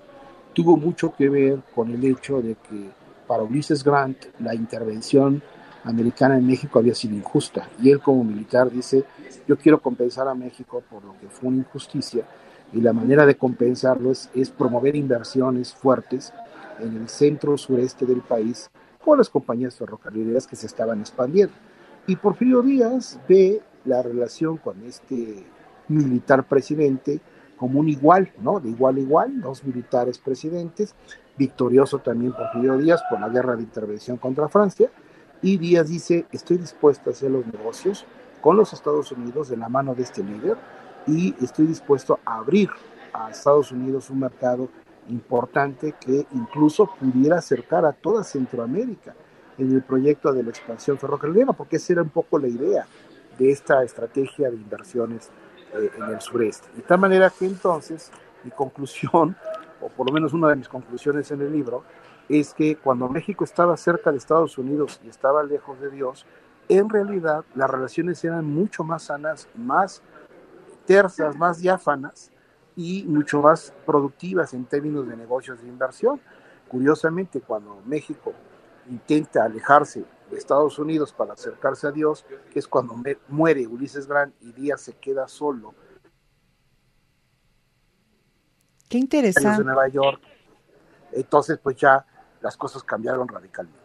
tuvo mucho que ver con el hecho de que para Ulises Grant la intervención americana en México había sido injusta. Y él como militar dice, yo quiero compensar a México por lo que fue una injusticia y la manera de compensarlo es, promover inversiones fuertes en el centro sureste del país con las compañías ferrocarrileras que se estaban expandiendo. Y Porfirio Díaz ve la relación con este militar presidente como un igual, ¿no? De igual a igual, dos militares presidentes, victorioso también Porfirio Díaz por la guerra de intervención contra Francia, y Díaz dice, estoy dispuesto a hacer los negocios con los Estados Unidos de la mano de este líder, y estoy dispuesto a abrir a Estados Unidos un mercado importante que incluso pudiera acercar a toda Centroamérica en el proyecto de la expansión ferrocarrilera, porque esa era un poco la idea de esta estrategia de inversiones eh, en el sureste. De tal manera que entonces mi conclusión, o por lo menos una de mis conclusiones en el libro, es que cuando México estaba cerca de Estados Unidos y estaba lejos de Dios, en realidad las relaciones eran mucho más sanas, más tersas, más diáfanas y mucho más productivas en términos de negocios de inversión. Curiosamente, cuando México intenta alejarse de Estados Unidos para acercarse a Dios, que es cuando muere Ulises Grant y Díaz se queda solo. Qué interesante. En Nueva York. Entonces, pues ya las cosas cambiaron radicalmente.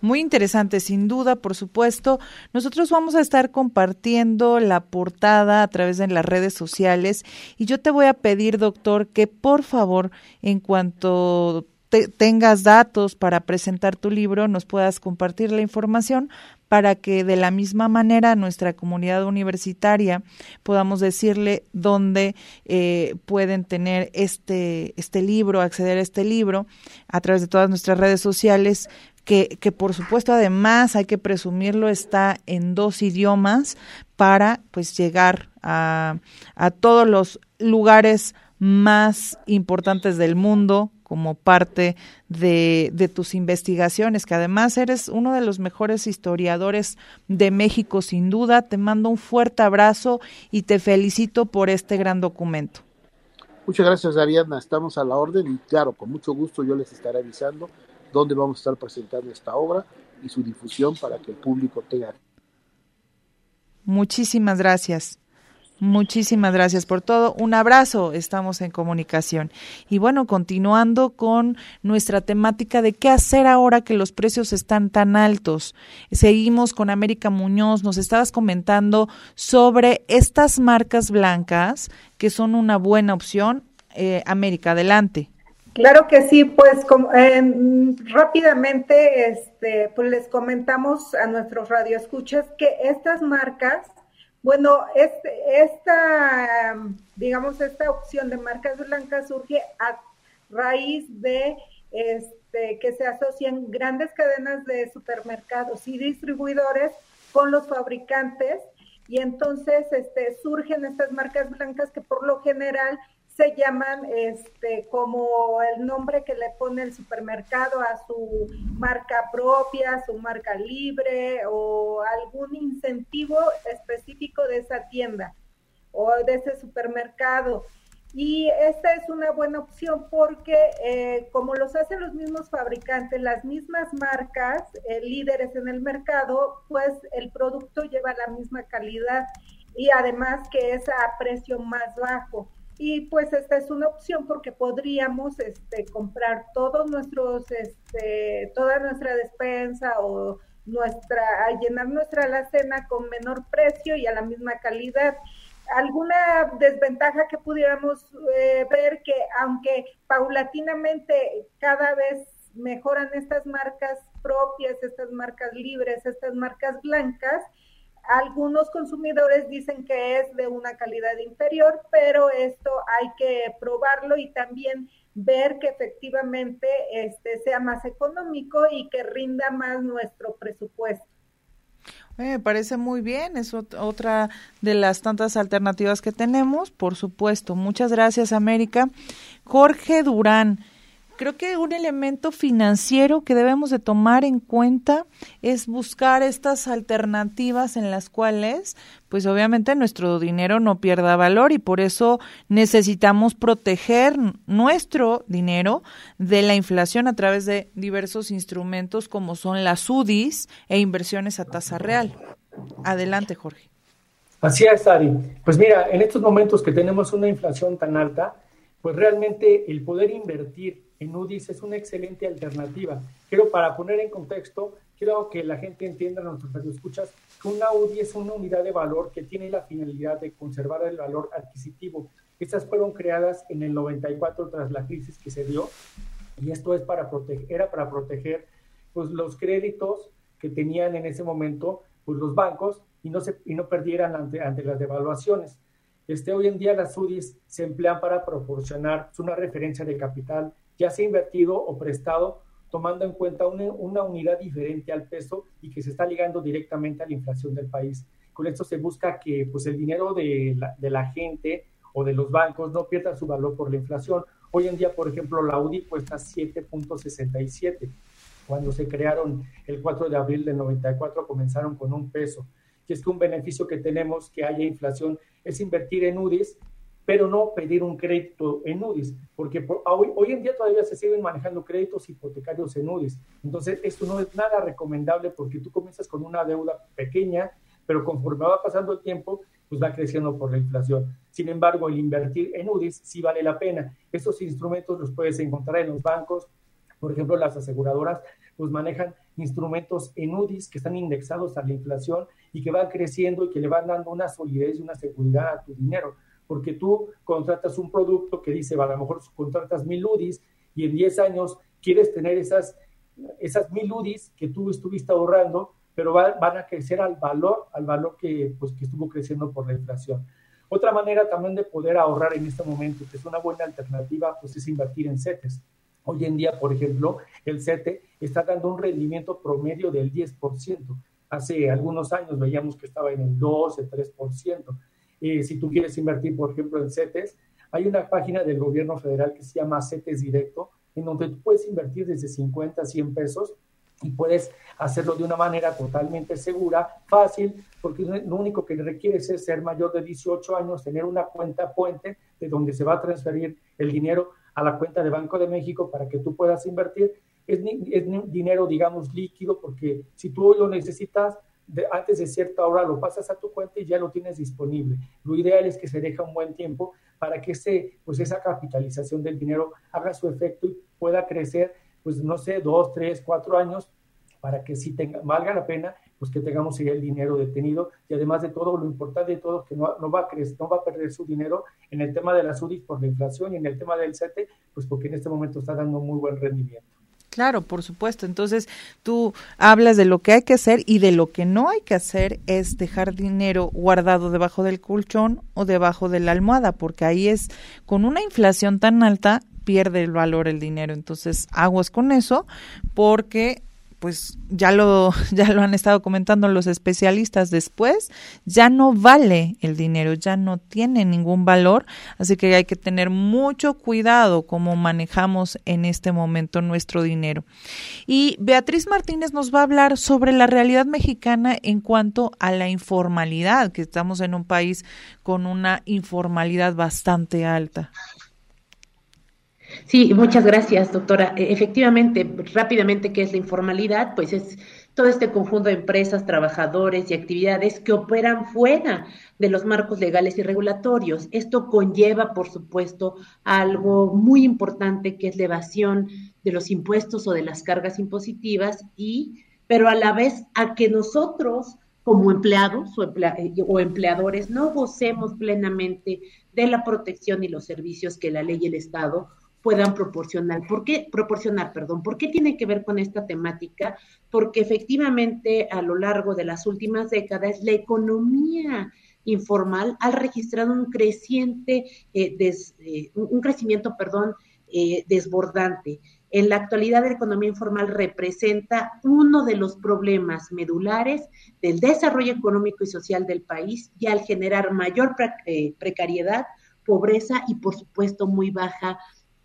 Muy interesante, sin duda, por supuesto. Nosotros vamos a estar compartiendo la portada a través de las redes sociales y yo te voy a pedir, doctor, que por favor, en cuanto tengas datos para presentar tu libro, nos puedas compartir la información para que de la misma manera nuestra comunidad universitaria podamos decirle dónde eh, pueden tener este, este libro, acceder a este libro a través de todas nuestras redes sociales, que, que por supuesto además hay que presumirlo, está en dos idiomas para pues llegar a, a todos los lugares más importantes del mundo como parte de, de, tus investigaciones, que además eres uno de los mejores historiadores de México, sin duda. Te mando un fuerte abrazo y te felicito por este gran documento. Muchas gracias, Ariadna. Estamos a la orden y claro, con mucho gusto yo les estaré avisando dónde vamos a estar presentando esta obra y su difusión para que el público tenga. Muchísimas gracias. Muchísimas gracias por todo. Un abrazo. Estamos en comunicación. Y bueno, continuando con nuestra temática de qué hacer ahora que los precios están tan altos. Seguimos con América Muñoz. Nos estabas comentando sobre estas marcas blancas que son una buena opción. Eh, América, adelante. Claro que sí, pues rápidamente este, pues les comentamos a nuestros radioescuchas que estas marcas bueno, este, esta, digamos, esta opción de marcas blancas surge a raíz de este, que se asocian grandes cadenas de supermercados y distribuidores con los fabricantes. Y entonces este, surgen estas marcas blancas que por lo general se llaman este como el nombre que le pone el supermercado a su marca propia, su marca libre o algún incentivo específico de esa tienda o de ese supermercado. Y esta es una buena opción porque eh, como los hacen los mismos fabricantes, las mismas marcas, eh, líderes en el mercado, pues el producto lleva la misma calidad y además que es a precio más bajo y pues esta es una opción porque podríamos este, comprar todos nuestros, este, toda nuestra despensa o nuestra, llenar nuestra alacena con menor precio y a la misma calidad. Alguna desventaja que pudiéramos eh, ver que aunque paulatinamente cada vez mejoran estas marcas propias, estas marcas libres, estas marcas blancas, algunos consumidores dicen que es de una calidad inferior, pero esto hay que probarlo y también ver que efectivamente este sea más económico y que rinda más nuestro presupuesto. Me parece muy bien, es otra de las tantas alternativas que tenemos, por supuesto. Muchas gracias, América. Jorge Durán, Creo que un elemento financiero que debemos de tomar en cuenta es buscar estas alternativas en las cuales, pues obviamente nuestro dinero no pierda valor y por eso necesitamos proteger nuestro dinero de la inflación a través de diversos instrumentos como son las UDIs e inversiones a tasa real. Adelante, Jorge. Así es, Ari. Pues mira, en estos momentos que tenemos una inflación tan alta, pues realmente el poder invertir en UDIs es una excelente alternativa. Quiero, para poner en contexto, quiero que la gente entienda, nuestros escuchas, que una UDI es una unidad de valor que tiene la finalidad de conservar el valor adquisitivo. Estas fueron creadas en el 94 tras la crisis que se dio y esto es para proteger, era para proteger pues, los créditos que tenían en ese momento pues, los bancos y no, se, y no perdieran ante, ante las devaluaciones. Este, hoy en día las UDIs se emplean para proporcionar una referencia de capital ya sea invertido o prestado, tomando en cuenta una, unidad diferente al peso y que se está ligando directamente a la inflación del país. Con esto se busca que pues, el dinero de la, de la gente o de los bancos no pierda su valor por la inflación. Hoy en día, por ejemplo, la UDI cuesta 7.67. Cuando se crearon el 4 de abril del 94 comenzaron con un peso. Y es que un beneficio que tenemos que haya inflación es invertir en UDIs pero no pedir un crédito en UDIs, porque hoy, hoy, en día todavía se siguen manejando créditos hipotecarios en UDIs. Entonces, esto no es nada recomendable porque tú comienzas con una deuda pequeña, pero conforme va pasando el tiempo, pues va creciendo por la inflación. Sin embargo, el invertir en UDIs sí vale la pena. Estos instrumentos los puedes encontrar en los bancos, por ejemplo, las aseguradoras pues manejan instrumentos en UDIs que están indexados a la inflación y que van creciendo y que le van dando una solidez y una seguridad a tu dinero porque tú contratas un producto que dice, a lo mejor contratas mil UDIs y en 10 años quieres tener esas, esas mil UDIs que tú estuviste ahorrando, pero va, van a crecer al valor, al valor que, pues, que estuvo creciendo por la inflación. Otra manera también de poder ahorrar en este momento, que es una buena alternativa, pues es invertir en CETES. Hoy en día, por ejemplo, el CETE está dando un rendimiento promedio del 10%. Hace algunos años veíamos que estaba en el 12, 3% eh, si tú quieres invertir, por ejemplo, en CETES, hay una página del gobierno federal que se llama CETES Directo, en donde tú puedes invertir desde 50 a 100 pesos y puedes hacerlo de una manera totalmente segura, fácil, porque lo único que requieres es ser mayor de 18 años, tener una cuenta puente de donde se va a transferir el dinero a la cuenta de Banco de México para que tú puedas invertir. Es, es dinero, digamos, líquido, porque si tú lo necesitas, antes de cierta hora lo pasas a tu cuenta y ya lo tienes disponible. Lo ideal es que se deje un buen tiempo para que ese, pues esa capitalización del dinero haga su efecto y pueda crecer, pues no sé, dos, tres, cuatro años, para que si tenga, valga la pena, pues que tengamos el dinero detenido y además de todo, lo importante de todo, que no, no, va a crecer, no va a perder su dinero en el tema de la SUDIs por la inflación y en el tema del CETE, pues porque en este momento está dando muy buen rendimiento. Claro, por supuesto. Entonces, tú hablas de lo que hay que hacer y de lo que no hay que hacer es dejar dinero guardado debajo del colchón o debajo de la almohada, porque ahí es, con una inflación tan alta, pierde el valor el dinero. Entonces, aguas con eso, porque pues ya lo, (laughs) ya lo han estado comentando los especialistas después, ya no vale el dinero, ya no tiene ningún valor, así que hay que tener mucho cuidado cómo manejamos en este momento nuestro dinero. Y Beatriz Martínez nos va a hablar sobre la realidad mexicana en cuanto a la informalidad, que estamos en un país con una informalidad bastante alta. Sí, muchas gracias, doctora. E, efectivamente, rápidamente, ¿qué es la informalidad? Pues es todo este conjunto de empresas, trabajadores y actividades que operan fuera de los marcos legales y regulatorios. Esto conlleva, por supuesto, algo muy importante que es la evasión de los impuestos o de las cargas impositivas y pero a la vez a que nosotros como empleados o, o empleadores no gocemos plenamente de la protección y los servicios que la ley y el Estado puedan proporcionar. ¿Por qué? Proporcionar, perdón. ¿Por qué tiene que ver con esta temática? Porque efectivamente a lo largo de las últimas décadas la economía informal ha registrado un creciente, eh, eh, un crecimiento, perdón, eh, desbordante. En la actualidad, la economía informal representa uno de los problemas medulares del desarrollo económico y social del país y al generar mayor precariedad, pobreza y, por supuesto, muy baja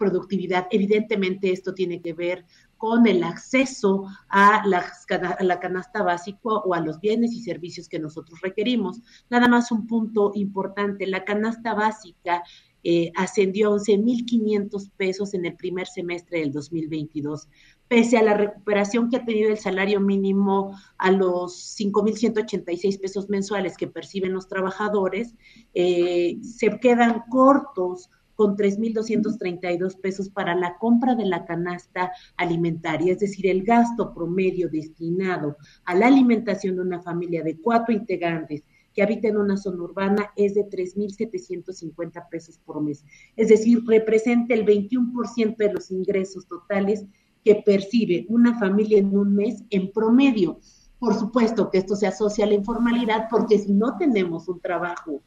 productividad. Evidentemente esto tiene que ver con el acceso a la, canasta básica o a los bienes y servicios que nosotros requerimos. Nada más un punto importante, la canasta básica eh, ascendió a 11.500 pesos en el primer semestre del 2022. Pese a la recuperación que ha tenido el salario mínimo a los 5.186 pesos mensuales que perciben los trabajadores, eh, se quedan cortos con 3.232 pesos para la compra de la canasta alimentaria, es decir, el gasto promedio destinado a la alimentación de una familia de cuatro integrantes que habita en una zona urbana es de 3.750 pesos por mes. Es decir, representa el 21% de los ingresos totales que percibe una familia en un mes en promedio. Por supuesto que esto se asocia a la informalidad porque si no tenemos un trabajo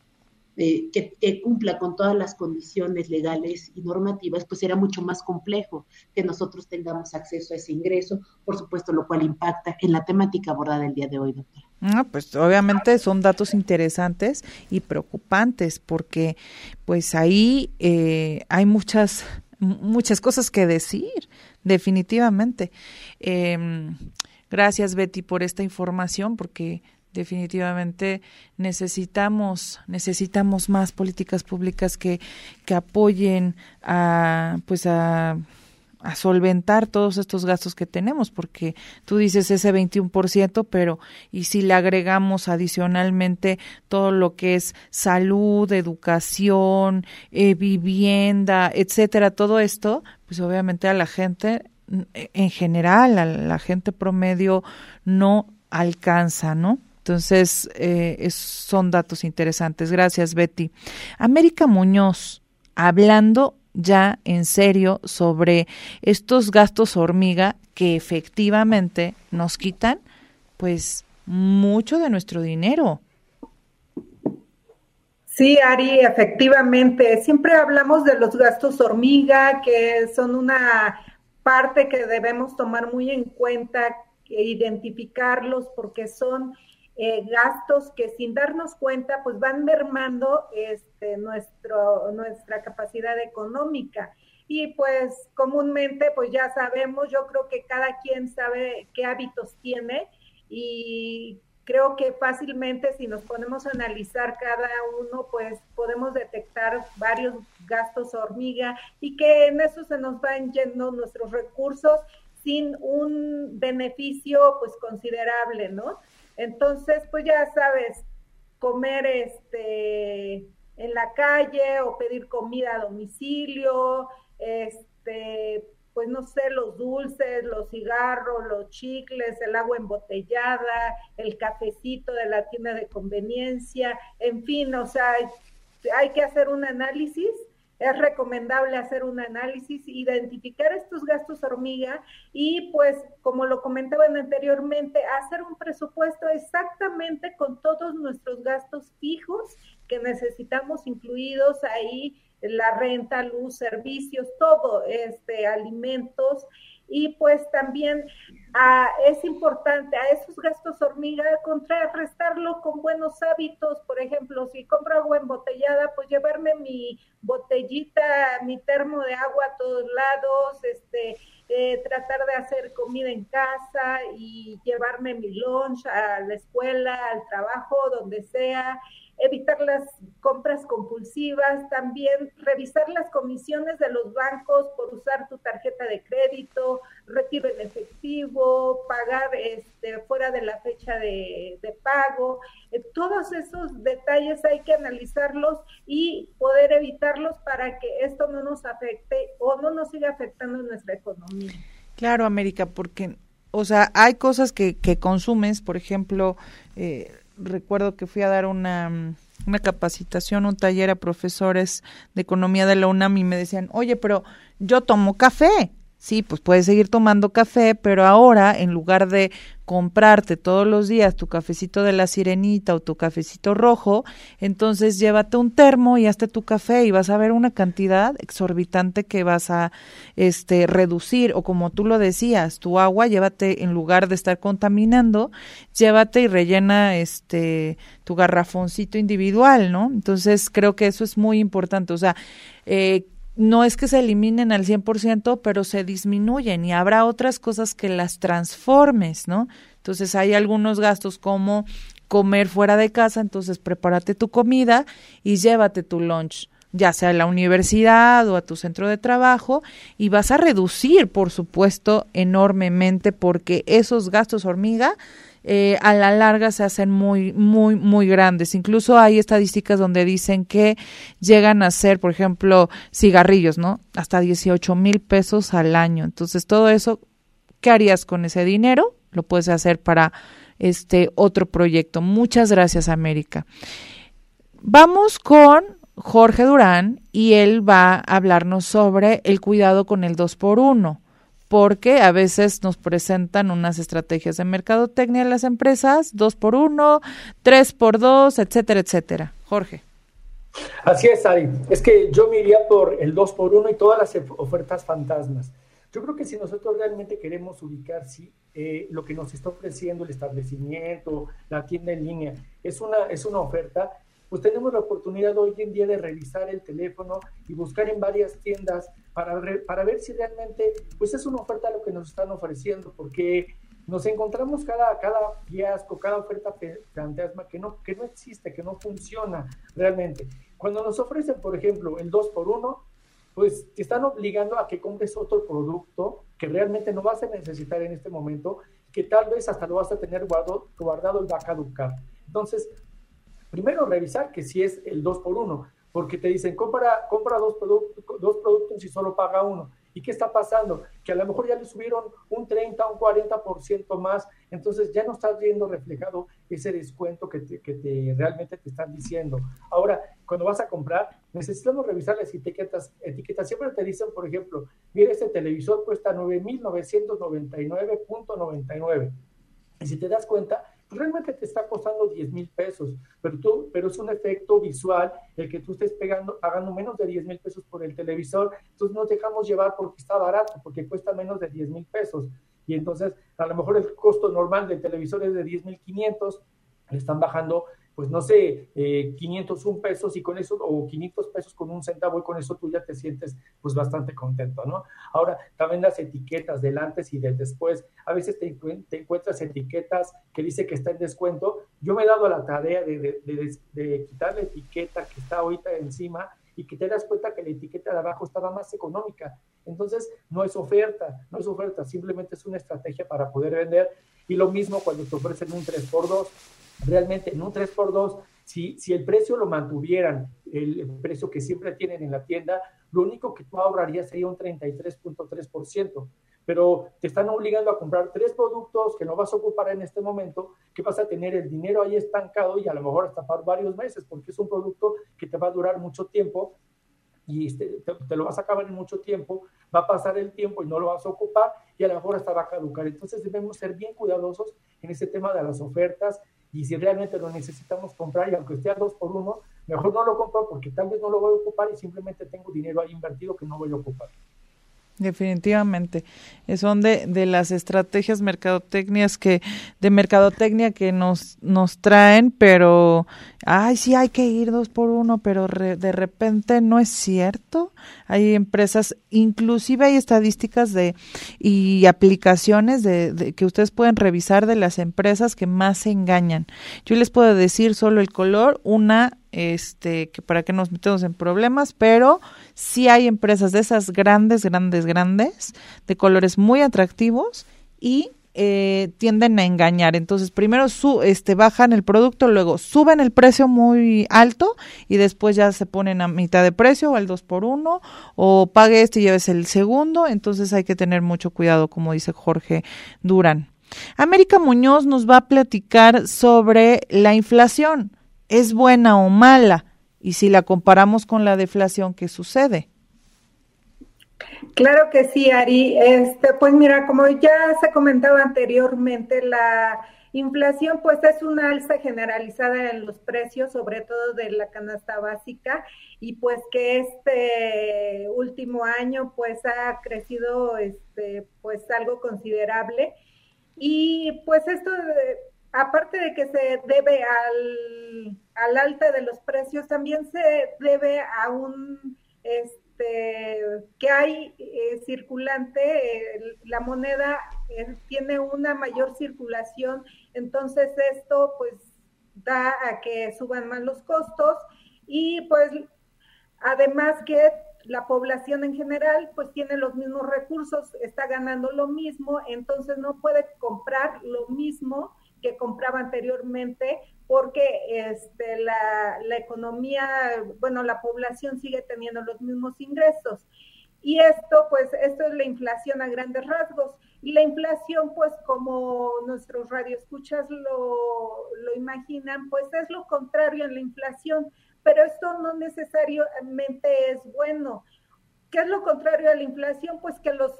eh, que, cumpla con todas las condiciones legales y normativas, pues será mucho más complejo que nosotros tengamos acceso a ese ingreso, por supuesto, lo cual impacta en la temática abordada el día de hoy, doctora. No, pues obviamente son datos interesantes y preocupantes porque pues ahí eh, hay muchas muchas cosas que decir, definitivamente. Em, gracias Betty por esta información porque definitivamente necesitamos necesitamos más políticas públicas que, apoyen a pues a solventar todos estos gastos que tenemos, porque tú dices ese 21%, pero y si le agregamos adicionalmente todo lo que es salud, educación, eh, vivienda, etcétera, todo esto, pues obviamente a la gente en general, a la gente promedio no alcanza, ¿no? Entonces, eh, son datos interesantes. Gracias, Betty. América Muñoz, hablando ya en serio sobre estos gastos hormiga que efectivamente nos quitan, pues, mucho de nuestro dinero. Sí, Ari, efectivamente. Siempre hablamos de los gastos hormiga, que son una parte que debemos tomar muy en cuenta, identificarlos porque son eh, gastos que sin darnos cuenta pues van mermando este, nuestro, nuestra capacidad económica. Y pues comúnmente pues ya sabemos, yo creo que cada quien sabe qué hábitos tiene y creo que fácilmente si nos ponemos a analizar cada uno, pues podemos detectar varios gastos hormiga y que en eso se nos van yendo nuestros recursos sin un beneficio pues considerable, ¿no? Entonces, pues ya sabes, comer este en la calle o pedir comida a domicilio, este, pues no sé, los dulces, los cigarros, los chicles, el agua embotellada, el cafecito de la tienda de conveniencia, en fin, o sea, hay que hacer un análisis es recomendable hacer un análisis, identificar estos gastos hormiga y pues, como lo comentaban anteriormente, hacer un presupuesto exactamente con todos nuestros gastos fijos que necesitamos incluidos ahí, la renta, luz, servicios, todo, este, alimentos y pues también ah, es importante a esos gastos hormiga contrarrestarlo con buenos hábitos, por ejemplo, si compro agua embotellada, pues llevarme mi botellita, mi termo de agua a todos lados, este, eh, tratar de hacer comida en casa y llevarme mi lunch a la escuela, al trabajo, donde sea, evitar las compras compulsivas, también revisar las comisiones de los bancos por usar tu tarjeta de crédito, retiro en efectivo, pagar este, fuera de la fecha de, pago. Eh, todos esos detalles hay que analizarlos y poder evitarlos para que esto no nos afecte o no nos siga afectando nuestra economía. Claro, América, porque, o sea, hay cosas que, que consumes, por ejemplo, eh, recuerdo que fui a dar una, una capacitación, un taller a profesores de economía de la UNAM y me decían, oye, pero yo tomo café. Sí, pues puedes seguir tomando café, pero ahora en lugar de comprarte todos los días tu cafecito de la sirenita o tu cafecito rojo, entonces llévate un termo y hazte tu café y vas a ver una cantidad exorbitante que vas a este reducir o como tú lo decías, tu agua llévate en lugar de estar contaminando, llévate y rellena este tu garrafoncito individual, ¿no? Entonces creo que eso es muy importante, o sea, eh, no es que se eliminen al 100%, pero se disminuyen y habrá otras cosas que las transformes, ¿no? Entonces hay algunos gastos como comer fuera de casa, entonces prepárate tu comida y llévate tu lunch, ya sea a la universidad o a tu centro de trabajo, y vas a reducir, por supuesto, enormemente porque esos gastos hormiga eh, a la larga se hacen muy, muy, muy grandes. Incluso hay estadísticas donde dicen que llegan a ser, por ejemplo, cigarrillos, ¿no? Hasta 18 mil pesos al año. Entonces, todo eso, ¿qué harías con ese dinero? Lo puedes hacer para este otro proyecto. Muchas gracias, América. Vamos con Jorge Durán y él va a hablarnos sobre el cuidado con el 2 por 1 porque a veces nos presentan unas estrategias de mercadotecnia en las empresas, dos por uno, tres por dos, etcétera, etcétera. Jorge. Así es, Ari. Es que yo me iría por el dos por uno y todas las ofertas fantasmas. Yo creo que si nosotros realmente queremos ubicar si eh, lo que nos está ofreciendo el establecimiento, la tienda en línea, es una, es una oferta, pues tenemos la oportunidad hoy en día de revisar el teléfono y buscar en varias tiendas para, para ver si realmente pues es una oferta lo que nos están ofreciendo, porque nos encontramos cada, cada fiasco, cada oferta fantasma que no, que no existe, que no funciona realmente. Cuando nos ofrecen, por ejemplo, el 2 por 1 pues te están obligando a que compres otro producto que realmente no vas a necesitar en este momento, que tal vez hasta lo vas a tener guardado, guardado a caducar. Entonces, primero revisar que si es el 2 por 1 porque te dicen, compra, compra dos, productos, dos productos y solo paga uno. ¿Y qué está pasando? Que a lo mejor ya le subieron un 30, un 40% más, entonces ya no estás viendo reflejado ese descuento que, te, que te, realmente te están diciendo. Ahora, cuando vas a comprar, necesitamos revisar las etiquetas. Etiquetas siempre te dicen, por ejemplo, mira, este televisor cuesta 9.999.99. Y si te das cuenta, realmente te está costando 10 mil pesos, pero, tú, pero es un efecto visual el que tú estés pegando, pagando menos de 10 mil pesos por el televisor, entonces nos dejamos llevar porque está barato, porque cuesta menos de 10 mil pesos. Y entonces a lo mejor el costo normal del televisor es de 10 mil 500, le están bajando pues no sé, eh, 501 pesos y con eso, o 500 pesos con un centavo y con eso tú ya te sientes pues bastante contento, ¿no? Ahora, también las etiquetas del antes y del después, a veces te, encuentras etiquetas que dice que está en descuento. Yo me he dado la tarea de, de, de, quitar la etiqueta que está ahorita encima y que te das cuenta que la etiqueta de abajo estaba más económica. Entonces, no es oferta, no es oferta, simplemente es una estrategia para poder vender. Y lo mismo cuando te ofrecen un 3x2. Realmente en un 3x2, si, si el precio lo mantuvieran, el precio que siempre tienen en la tienda, lo único que tú ahorrarías sería un 33.3% pero te están obligando a comprar tres productos que no vas a ocupar en este momento, que vas a tener el dinero ahí estancado y a lo mejor hasta por varios meses, porque es un producto que te va a durar mucho tiempo y este, te, lo vas a acabar en mucho tiempo, va a pasar el tiempo y no lo vas a ocupar y a lo mejor hasta va a caducar. Entonces debemos ser bien cuidadosos en ese tema de las ofertas y si realmente lo necesitamos comprar y aunque esté a dos por uno, mejor no lo compro porque tal vez no lo voy a ocupar y simplemente tengo dinero ahí invertido que no voy a ocupar. Definitivamente. Son de, de las estrategias mercadotecnias que, de mercadotecnia que nos, nos traen, pero, ay, sí hay que ir dos por uno, pero de repente no es cierto. Hay empresas, inclusive hay estadísticas de, y aplicaciones de, de, que ustedes pueden revisar de las empresas que más se engañan. Yo les puedo decir solo el color, una este, que para que nos metemos en problemas, pero sí hay empresas de esas grandes, grandes, grandes, de colores muy atractivos y eh, tienden a engañar. Entonces, primero su, este, bajan el producto, luego suben el precio muy alto y después ya se ponen a mitad de precio o al 2 por 1 o pague este y lleves el segundo. Entonces hay que tener mucho cuidado, como dice Jorge Durán. América Muñoz nos va a platicar sobre la inflación es buena o mala y si la comparamos con la deflación, ¿qué sucede? Claro que sí, Ari. Este, pues mira, como ya se comentaba anteriormente, la inflación pues es una alza generalizada en los precios, sobre todo de la canasta básica, y pues que este último año pues ha crecido este pues algo considerable. Y pues esto aparte de que se debe al, al alta de los precios, también se debe a un este que hay eh, circulante, la moneda eh, tiene una mayor circulación, entonces esto pues da a que suban más los costos y pues además que la población en general pues tiene los mismos recursos, está ganando lo mismo, entonces no puede comprar lo mismo que compraba anteriormente porque este, la, la economía, bueno, la población sigue teniendo los mismos ingresos. Y esto, pues, esto es la inflación a grandes rasgos. Y la inflación, pues, como nuestros radioescuchas lo, lo imaginan, pues es lo contrario a la inflación. Pero esto no necesariamente es bueno. ¿Qué es lo contrario a la inflación? Pues que los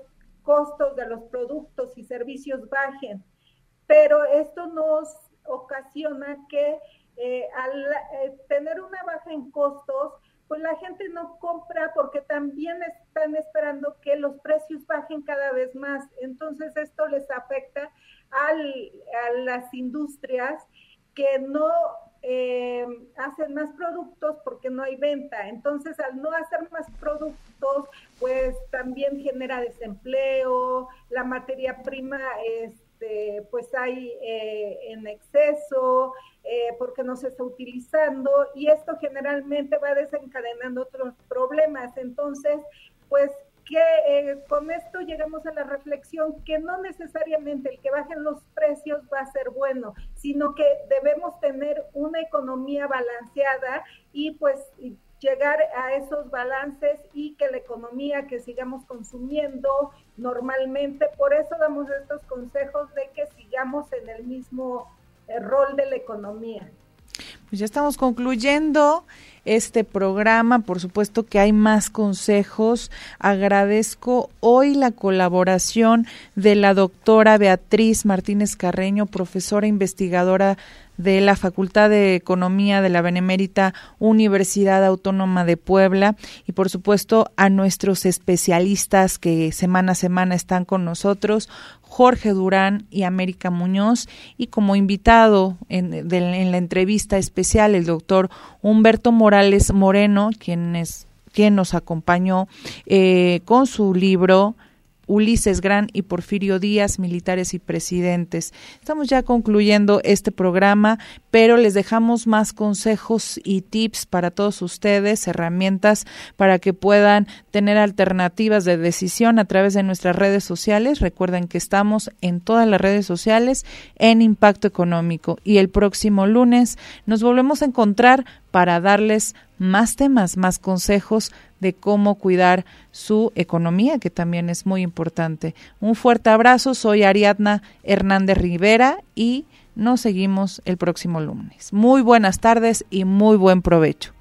costos de los productos y servicios bajen pero esto nos ocasiona que eh, al eh, tener una baja en costos, pues la gente no compra porque también están esperando que los precios bajen cada vez más. Entonces esto les afecta a las industrias que no eh, hacen más productos porque no hay venta. Entonces al no hacer más productos, pues también genera desempleo, la materia prima es este, pues hay eh, en exceso, eh, porque no se está utilizando y esto generalmente va desencadenando otros problemas. Entonces, pues que eh, con esto llegamos a la reflexión que no necesariamente el que bajen los precios va a ser bueno, sino que debemos tener una economía balanceada y pues llegar a esos balances y que la economía que sigamos consumiendo normalmente, por eso damos estos consejos de que sigamos en el mismo eh, rol de la economía. Pues ya estamos concluyendo este programa. Por supuesto que hay más consejos. Agradezco hoy la colaboración de la doctora Beatriz Martínez Carreño, profesora investigadora de la Facultad de Economía de la Benemérita Universidad Autónoma de Puebla y por supuesto a nuestros especialistas que semana a semana están con nosotros, Jorge Durán y América Muñoz y como invitado en, la entrevista especial el doctor Humberto Morales Moreno, quien, es, quien nos acompañó eh, con su libro Ulises Gran y Porfirio Díaz, militares y presidentes. Estamos ya concluyendo este programa, pero les dejamos más consejos y tips para todos ustedes, herramientas para que puedan tener alternativas de decisión a través de nuestras redes sociales. Recuerden que estamos en todas las redes sociales en Impacto Económico y el próximo lunes nos volvemos a encontrar para darles más temas, más consejos de cómo cuidar su economía, que también es muy importante. Un fuerte abrazo, soy Ariadna Hernández Rivera y nos seguimos el próximo lunes. Muy buenas tardes y muy buen provecho.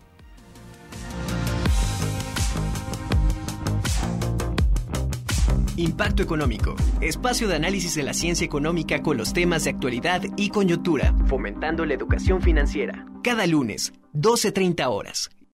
Impacto Económico, espacio de análisis de la ciencia económica con los temas de actualidad y coyuntura, fomentando la educación financiera. Cada lunes, 12.30 horas.